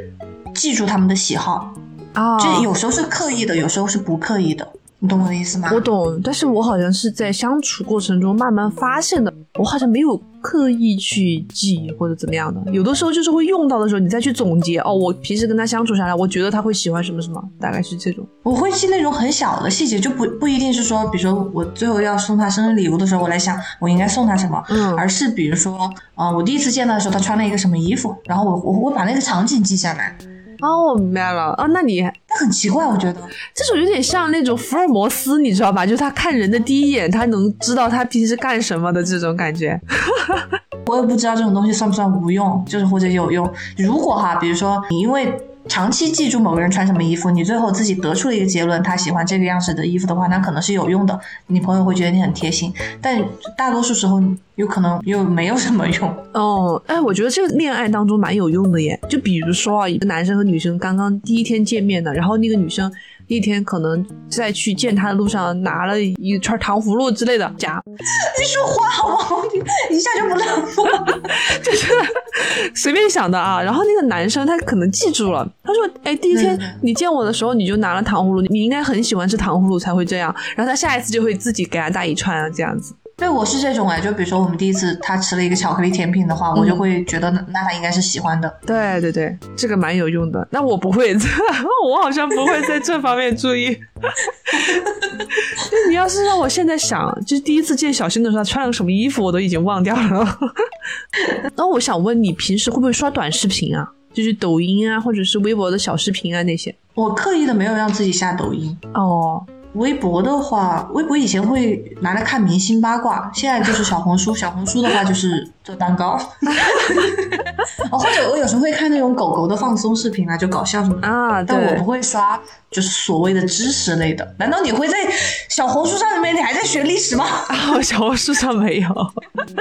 记住他们的喜好哦，这有时候是刻意的，有时候是不刻意的。你懂我的意思吗？我懂，但是我好像是在相处过程中慢慢发现的，我好像没有刻意去记或者怎么样的，有的时候就是会用到的时候，你再去总结哦，我平时跟他相处下来，我觉得他会喜欢什么什么，大概是这种。我会记那种很小的细节，就不不一定是说，比如说我最后要送他生日礼物的时候，我来想我应该送他什么，嗯，而是比如说，呃，我第一次见他的时候，他穿了一个什么衣服，然后我我我把那个场景记下来。哦，我明白了。哦，那你那很奇怪，我觉得这种有点像那种福尔摩斯，你知道吧？就是他看人的第一眼，他能知道他平时干什么的这种感觉。我也不知道这种东西算不算无用，就是或者有用。如果哈，比如说你因为。长期记住某个人穿什么衣服，你最后自己得出了一个结论，他喜欢这个样式的衣服的话，那可能是有用的。你朋友会觉得你很贴心，但大多数时候有可能又没有什么用。哦，哎，我觉得这个恋爱当中蛮有用的耶。就比如说啊，一个男生和女生刚刚第一天见面的，然后那个女生。一天可能在去见他的路上拿了一串糖葫芦之类的夹，你说 话好吗？一下就不冷了，就是 随便想的啊。然后那个男生他可能记住了，他说：“哎，第一天你见我的时候你就拿了糖葫芦，你应该很喜欢吃糖葫芦才会这样。”然后他下一次就会自己给他带一串啊，这样子。对，我是这种哎，就比如说我们第一次他吃了一个巧克力甜品的话，我就会觉得那他应该是喜欢的。对对对，这个蛮有用的。那我不会，我好像不会在这方面注意。你要是让我现在想，就是第一次见小新的时候，他穿了个什么衣服，我都已经忘掉了。那我想问你，平时会不会刷短视频啊？就是抖音啊，或者是微博的小视频啊那些？我刻意的没有让自己下抖音哦。微博的话，微博以前会拿来看明星八卦，现在就是小红书。小红书的话就是做蛋糕，哦，或者我有时候会看那种狗狗的放松视频啊，就搞笑什么的啊。但我不会刷，就是所谓的知识类的。难道你会在小红书上面？你还在学历史吗？啊，小红书上没有，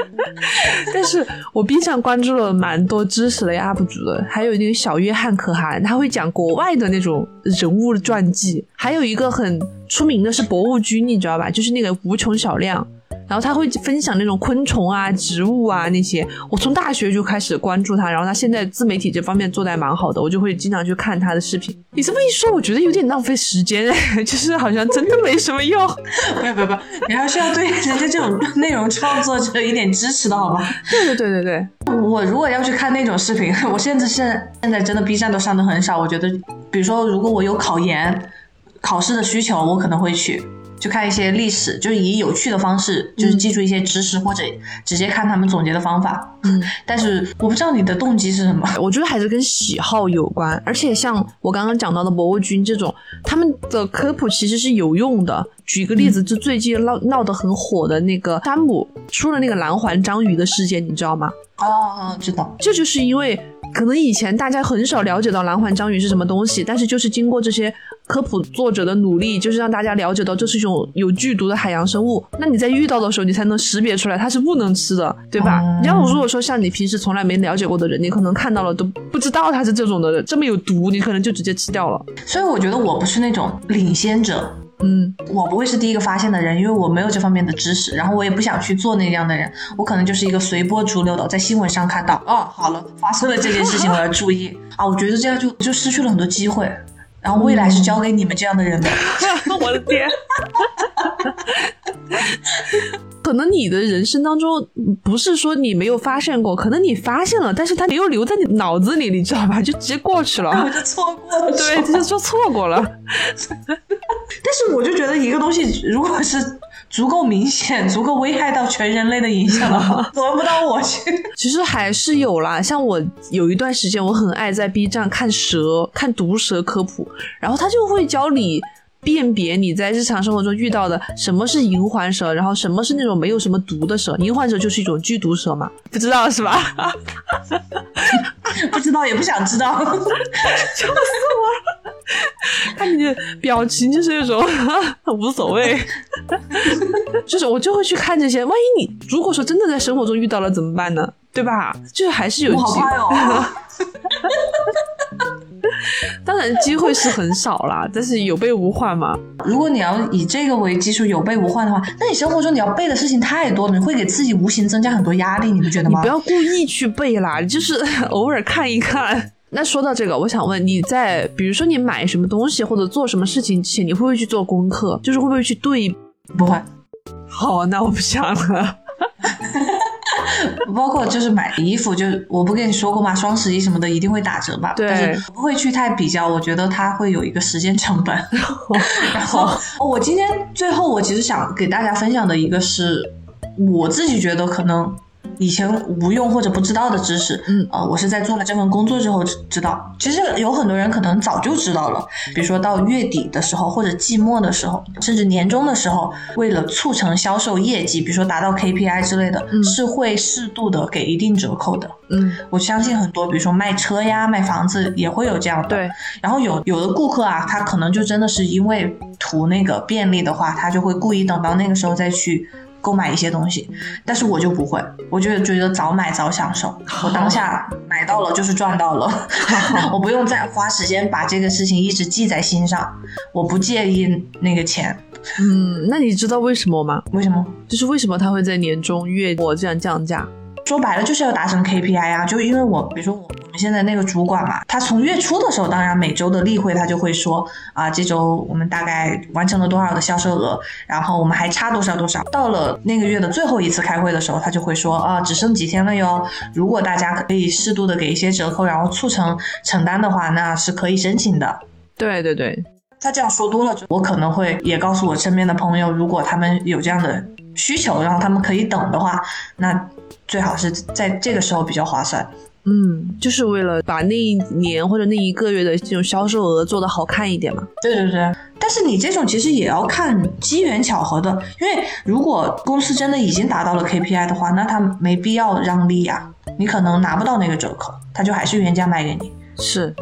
但是我 B 站关注了蛮多知识类 UP 主的，还有那个小约翰可汗，他会讲国外的那种人物传记，还有一个很。出名的是博物君，你知道吧？就是那个无穷小亮，然后他会分享那种昆虫啊、植物啊那些。我从大学就开始关注他，然后他现在自媒体这方面做的还蛮好的，我就会经常去看他的视频。你这么一说，我觉得有点浪费时间，就是好像真的没什么用。不要不要不要，你还是要对人家这种内容创作者一点支持的好吗？对对对对对，我如果要去看那种视频，我现在是现在真的 B 站都上的很少。我觉得，比如说如果我有考研。考试的需求，我可能会去，就看一些历史，就是以有趣的方式，就是记住一些知识，或者直接看他们总结的方法。嗯，但是我不知道你的动机是什么。我觉得还是跟喜好有关，而且像我刚刚讲到的博物君这种，他们的科普其实是有用的。举个例子，就最近闹闹得很火的那个山姆出了那个蓝环章鱼的事件，你知道吗？哦，知道。这就是因为可能以前大家很少了解到蓝环章鱼是什么东西，但是就是经过这些。科普作者的努力就是让大家了解到这是一种有剧毒的海洋生物。那你在遇到的时候，你才能识别出来它是不能吃的，对吧？你要如果说像你平时从来没了解过的人，你可能看到了都不知道它是这种的，这么有毒，你可能就直接吃掉了。所以我觉得我不是那种领先者。嗯，我不会是第一个发现的人，因为我没有这方面的知识，然后我也不想去做那样的人，我可能就是一个随波逐流的，在新闻上看到，哦，好了，发生了这件事情，我要注意啊，我觉得这样就就失去了很多机会，然后未来是交给你们这样的人的。我的天！可能你的人生当中不是说你没有发现过，可能你发现了，但是它没有留在你脑子里，你知道吧？就直接过去了，我 就错过了，对，这 就说错过了。但是我就觉得一个东西如果是足够明显、足够危害到全人类的影响的话，轮不到我去。其实还是有啦，像我有一段时间，我很爱在 B 站看蛇、看毒蛇科普，然后他就会教你。辨别你在日常生活中遇到的什么是银环蛇，然后什么是那种没有什么毒的蛇。银环蛇就是一种剧毒蛇嘛，不知道是吧？不知道也不想知道，笑 死我了！看你的表情就是那种无所谓，就是我就会去看这些。万一你如果说真的在生活中遇到了怎么办呢？对吧？就是还是有机会。当然机会是很少啦，但是有备无患嘛。如果你要以这个为基础有备无患的话，那你生活中你要背的事情太多了，你会给自己无形增加很多压力，你不觉得吗？你不要故意去背啦，就是 偶尔看一看。那说到这个，我想问你在比如说你买什么东西或者做什么事情前，你会不会去做功课？就是会不会去对？不会。好，那我不想了。包括就是买衣服，就我不跟你说过吗？双十一什么的一定会打折吧？对，但是不会去太比较，我觉得它会有一个时间成本。然后我今天最后我其实想给大家分享的一个是，我自己觉得可能。以前无用或者不知道的知识，嗯，呃，我是在做了这份工作之后知道。其实有很多人可能早就知道了，比如说到月底的时候，或者季末的时候，甚至年终的时候，为了促成销售业绩，比如说达到 KPI 之类的，是会适度的给一定折扣的。嗯，我相信很多，比如说卖车呀、卖房子也会有这样的。对。然后有有的顾客啊，他可能就真的是因为图那个便利的话，他就会故意等到那个时候再去。购买一些东西，但是我就不会，我就觉得早买早享受，我当下买到了就是赚到了，我不用再花时间把这个事情一直记在心上，我不介意那个钱。嗯，那你知道为什么吗？为什么？就是为什么它会在年终月末这样降价？说白了就是要达成 KPI 啊，就因为我，比如说我我们现在那个主管嘛，他从月初的时候，当然每周的例会他就会说啊，这周我们大概完成了多少的销售额，然后我们还差多少多少。到了那个月的最后一次开会的时候，他就会说啊，只剩几天了哟，如果大家可以适度的给一些折扣，然后促成承担的话，那是可以申请的。对对对，他这样说多了，我可能会也告诉我身边的朋友，如果他们有这样的需求，然后他们可以等的话，那。最好是在这个时候比较划算，嗯，就是为了把那一年或者那一个月的这种销售额做得好看一点嘛。对对对，但是你这种其实也要看机缘巧合的，因为如果公司真的已经达到了 KPI 的话，那他没必要让利呀，你可能拿不到那个折扣，他就还是原价卖给你。是，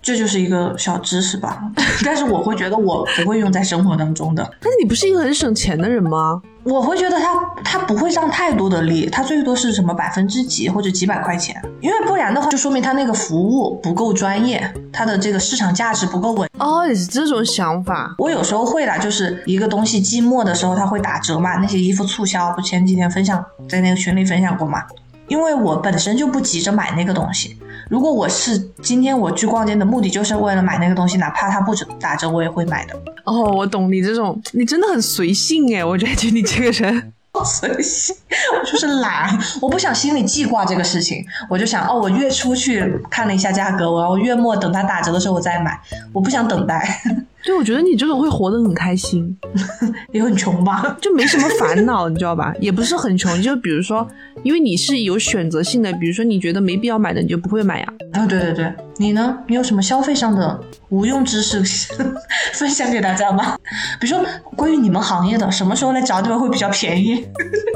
这就是一个小知识吧，但是我会觉得我不会用在生活当中的。但是你不是一个很省钱的人吗？我会觉得他他不会上太多的利，他最多是什么百分之几或者几百块钱，因为不然的话就说明他那个服务不够专业，他的这个市场价值不够稳。哦，你是这种想法。我有时候会啦，就是一个东西季末的时候他会打折嘛，那些衣服促销，不前几天分享在那个群里分享过嘛。因为我本身就不急着买那个东西，如果我是今天我去逛街的目的就是为了买那个东西，哪怕它不打折，我也会买的。哦，我懂你这种，你真的很随性哎，我觉得你这个人 随性，我就是懒，我不想心里记挂这个事情，我就想哦，我月初去看了一下价格，我要月末等它打折的时候我再买，我不想等待。对，我觉得你这种会活得很开心，也很穷吧，就没什么烦恼，你知道吧？也不是很穷，就比如说，因为你是有选择性的，比如说你觉得没必要买的，你就不会买呀。啊，对对对，你呢？你有什么消费上的无用知识 分享给大家吗？比如说关于你们行业的，什么时候来找你们会比较便宜？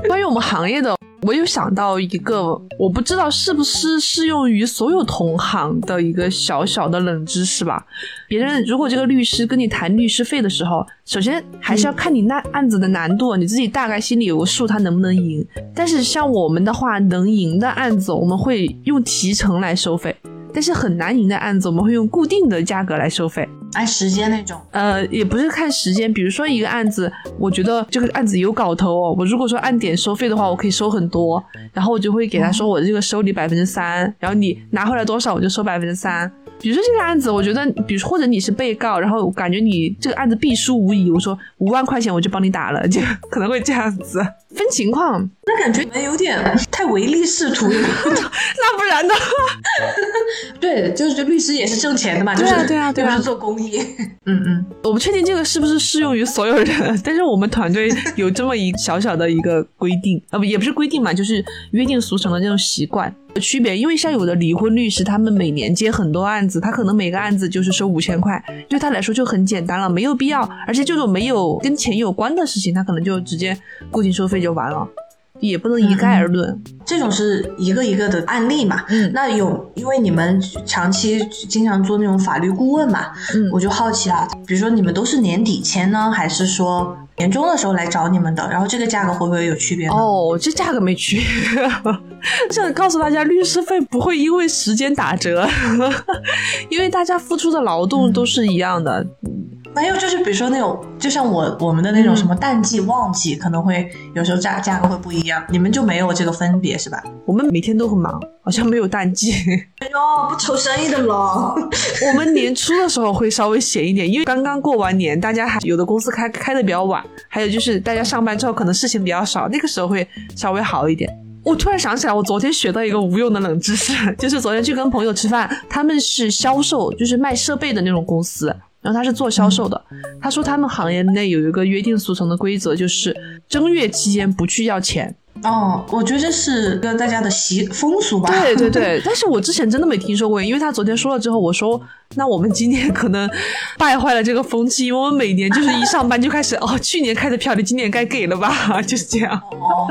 关于我们行业的。我有想到一个，我不知道是不是适用于所有同行的一个小小的冷知识吧。别人如果这个律师跟你谈律师费的时候，首先还是要看你那案子的难度，你自己大概心里有个数，他能不能赢。但是像我们的话，能赢的案子我们会用提成来收费，但是很难赢的案子我们会用固定的价格来收费。按时间那种。呃，也不是看时间，比如说一个案子，我觉得这个案子有搞头哦，我如果说按点收费的话，我可以收很多，然后我就会给他说我这个收你百分之三，然后你拿回来多少我就收百分之三。比如说这个案子，我觉得，比如或者你是被告，然后感觉你这个案子必输无疑，我说五万块钱我就帮你打了，就可能会这样子，分情况。那感觉你们有点太唯利是图了，那不然呢？对，就是律师也是挣钱的嘛，就是对啊，对啊，是做公益。嗯嗯，我不确定这个是不是适用于所有人，但是我们团队有这么一小小的一个规定，啊不也不是规定嘛，就是约定俗成的这种习惯。区别，因为像有的离婚律师，他们每年接很多案子，他可能每个案子就是收五千块，对他来说就很简单了，没有必要，而且这种没有跟钱有关的事情，他可能就直接固定收费就完了。也不能一概而论，这种是一个一个的案例嘛。嗯，那有因为你们长期经常做那种法律顾问嘛，嗯，我就好奇啊，比如说你们都是年底签呢，还是说年终的时候来找你们的？然后这个价格会不会有区别？哦，这价格没区别。这告诉大家，律师费不会因为时间打折，因为大家付出的劳动都是一样的。没有，就是比如说那种，就像我我们的那种什么淡季旺季，可能会有时候价价格会不一样。你们就没有这个分别是吧？我们每天都很忙，好像没有淡季。哎呦，不愁生意的了。我们年初的时候会稍微闲一点，因为刚刚过完年，大家还有的公司开开的比较晚，还有就是大家上班之后可能事情比较少，那个时候会稍微好一点。我突然想起来，我昨天学到一个无用的冷知识，就是昨天去跟朋友吃饭，他们是销售，就是卖设备的那种公司。然后他是做销售的，他说他们行业内有一个约定俗成的规则，就是正月期间不去要钱。哦，我觉得这是跟大家的习风俗吧。对对对，但是我之前真的没听说过，因为他昨天说了之后，我说那我们今年可能败坏了这个风气，因为我们每年就是一上班就开始哦，去年开的票你今年该给了吧，就是这样。哦，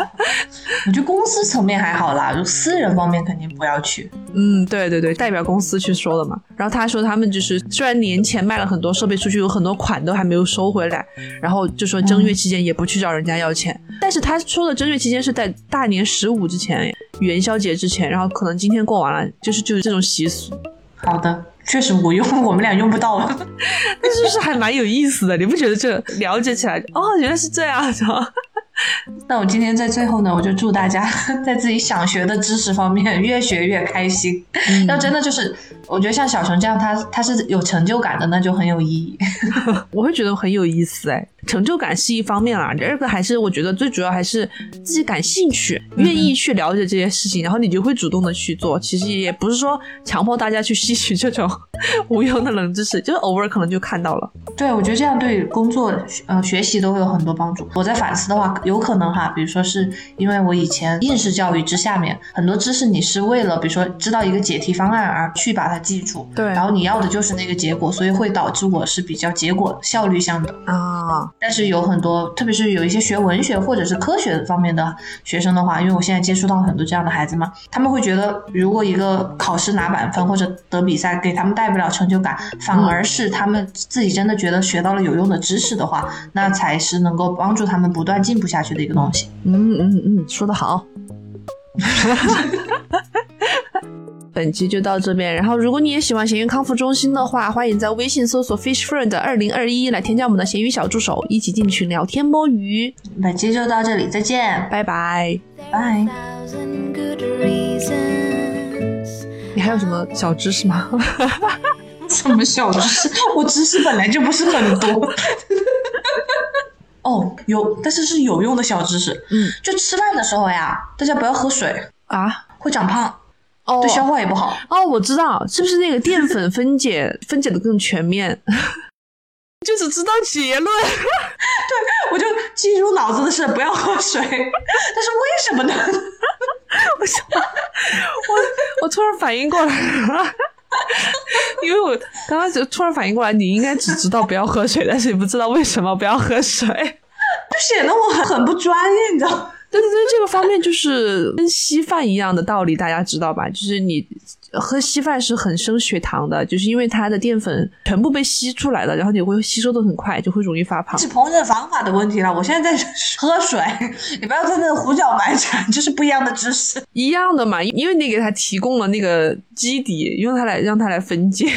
我觉得公司层面还好啦，就私人方面肯定不要去。嗯，对对对，代表公司去说的嘛。然后他说他们就是虽然年前卖了很多设备出去，有很多款都还没有收回来，然后就说正月期间也不去找人家要钱。但是他说的正月期间是在大年十五之前，元宵节之前，然后可能今天过完了，就是就是这种习俗。好的，确实我用，我们俩用不到。但是是还蛮有意思的，你不觉得这了解起来哦，原来是这样的。那我今天在最后呢，我就祝大家 在自己想学的知识方面越学越开心。要真的就是，我觉得像小熊这样，他他是有成就感的，那就很有意义。我会觉得很有意思哎。成就感是一方面啦，第二个还是我觉得最主要还是自己感兴趣，愿意去了解这些事情，然后你就会主动的去做。其实也不是说强迫大家去吸取这种 无用的冷知识，就是偶尔可能就看到了。对，我觉得这样对工作呃学习都会有很多帮助。我在反思的话，有可能哈，比如说是因为我以前应试教育之下面很多知识你是为了比如说知道一个解题方案而去把它记住，对，然后你要的就是那个结果，所以会导致我是比较结果效率向的啊。但是有很多，特别是有一些学文学或者是科学方面的学生的话，因为我现在接触到很多这样的孩子嘛，他们会觉得，如果一个考试拿满分或者得比赛给他们带不了成就感，反而是他们自己真的觉得学到了有用的知识的话，那才是能够帮助他们不断进步下去的一个东西。嗯嗯嗯，说得好。本期就到这边，然后如果你也喜欢咸鱼康复中心的话，欢迎在微信搜索 Fish Friend 二零二一来添加我们的咸鱼小助手，一起进群聊天摸鱼。本期就到这里，再见，拜拜，拜。你还有什么小知识吗？什么小知识？我知识本来就不是很多。哦，有，但是是有用的小知识。嗯，就吃饭的时候呀，大家不要喝水啊，会长胖。对消化也不好哦，我知道，是不是那个淀粉 分解分解的更全面？就只知道结论，对我就记住脑子的是不要喝水，但是为什么呢？我想，我我突然反应过来了，因为我刚刚就突然反应过来，你应该只知道不要喝水，但是你不知道为什么不要喝水，就显得我很很不专业，你知道。对对对，这个方面就是跟稀饭一样的道理，大家知道吧？就是你喝稀饭是很升血糖的，就是因为它的淀粉全部被吸出来了，然后你会吸收的很快，就会容易发胖。是烹饪方法的问题了。我现在在 喝水，你不要在那胡搅蛮缠，这是不一样的知识。一样的嘛，因为你给它提供了那个基底，用它来让它来分解。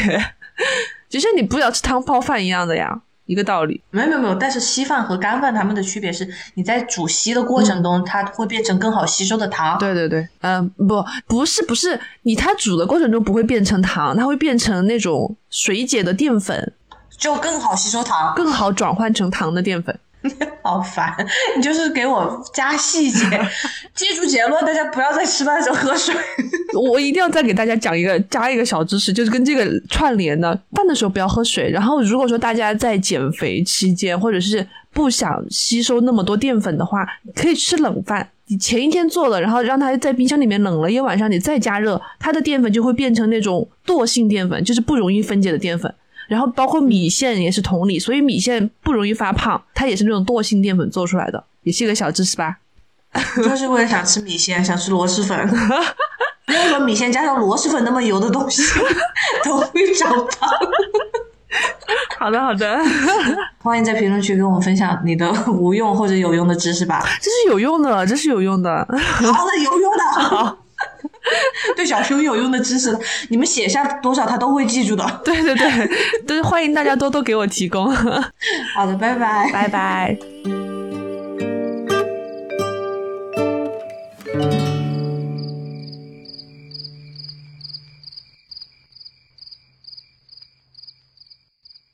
就像你不要吃汤泡饭一样的呀，一个道理。没有没有没有，但是稀饭和干饭它们的区别是，你在煮稀的过程中，它会变成更好吸收的糖。对对对，嗯、不，不是不是，你它煮的过程中不会变成糖，它会变成那种水解的淀粉，就更好吸收糖。更好转换成糖的淀粉。好烦，你就是给我加细节，记住结论，大家不要在吃饭的时候喝水。我一定要再给大家讲一个加一个小知识，就是跟这个串联的，饭的时候不要喝水。然后如果说大家在减肥期间，或者是不想吸收那么多淀粉的话，可以吃冷饭。你前一天做了，然后让它在冰箱里面冷了一晚上，你再加热，它的淀粉就会变成那种惰性淀粉，就是不容易分解的淀粉。然后包括米线也是同理，所以米线不容易发胖，它也是那种惰性淀粉做出来的，也是一个小知识吧。就是为了想吃米线，想吃螺蛳粉。任何米线加上螺蛳粉那么油的东西都会长胖。好的，好的，欢迎在评论区跟我们分享你的无用或者有用的知识吧。这是有用的，这是有用的。好的，有用的。对小熊有用的知识，你们写下多少他都会记住的。对对对，都欢迎大家多多给我提供。好的，拜拜，拜拜。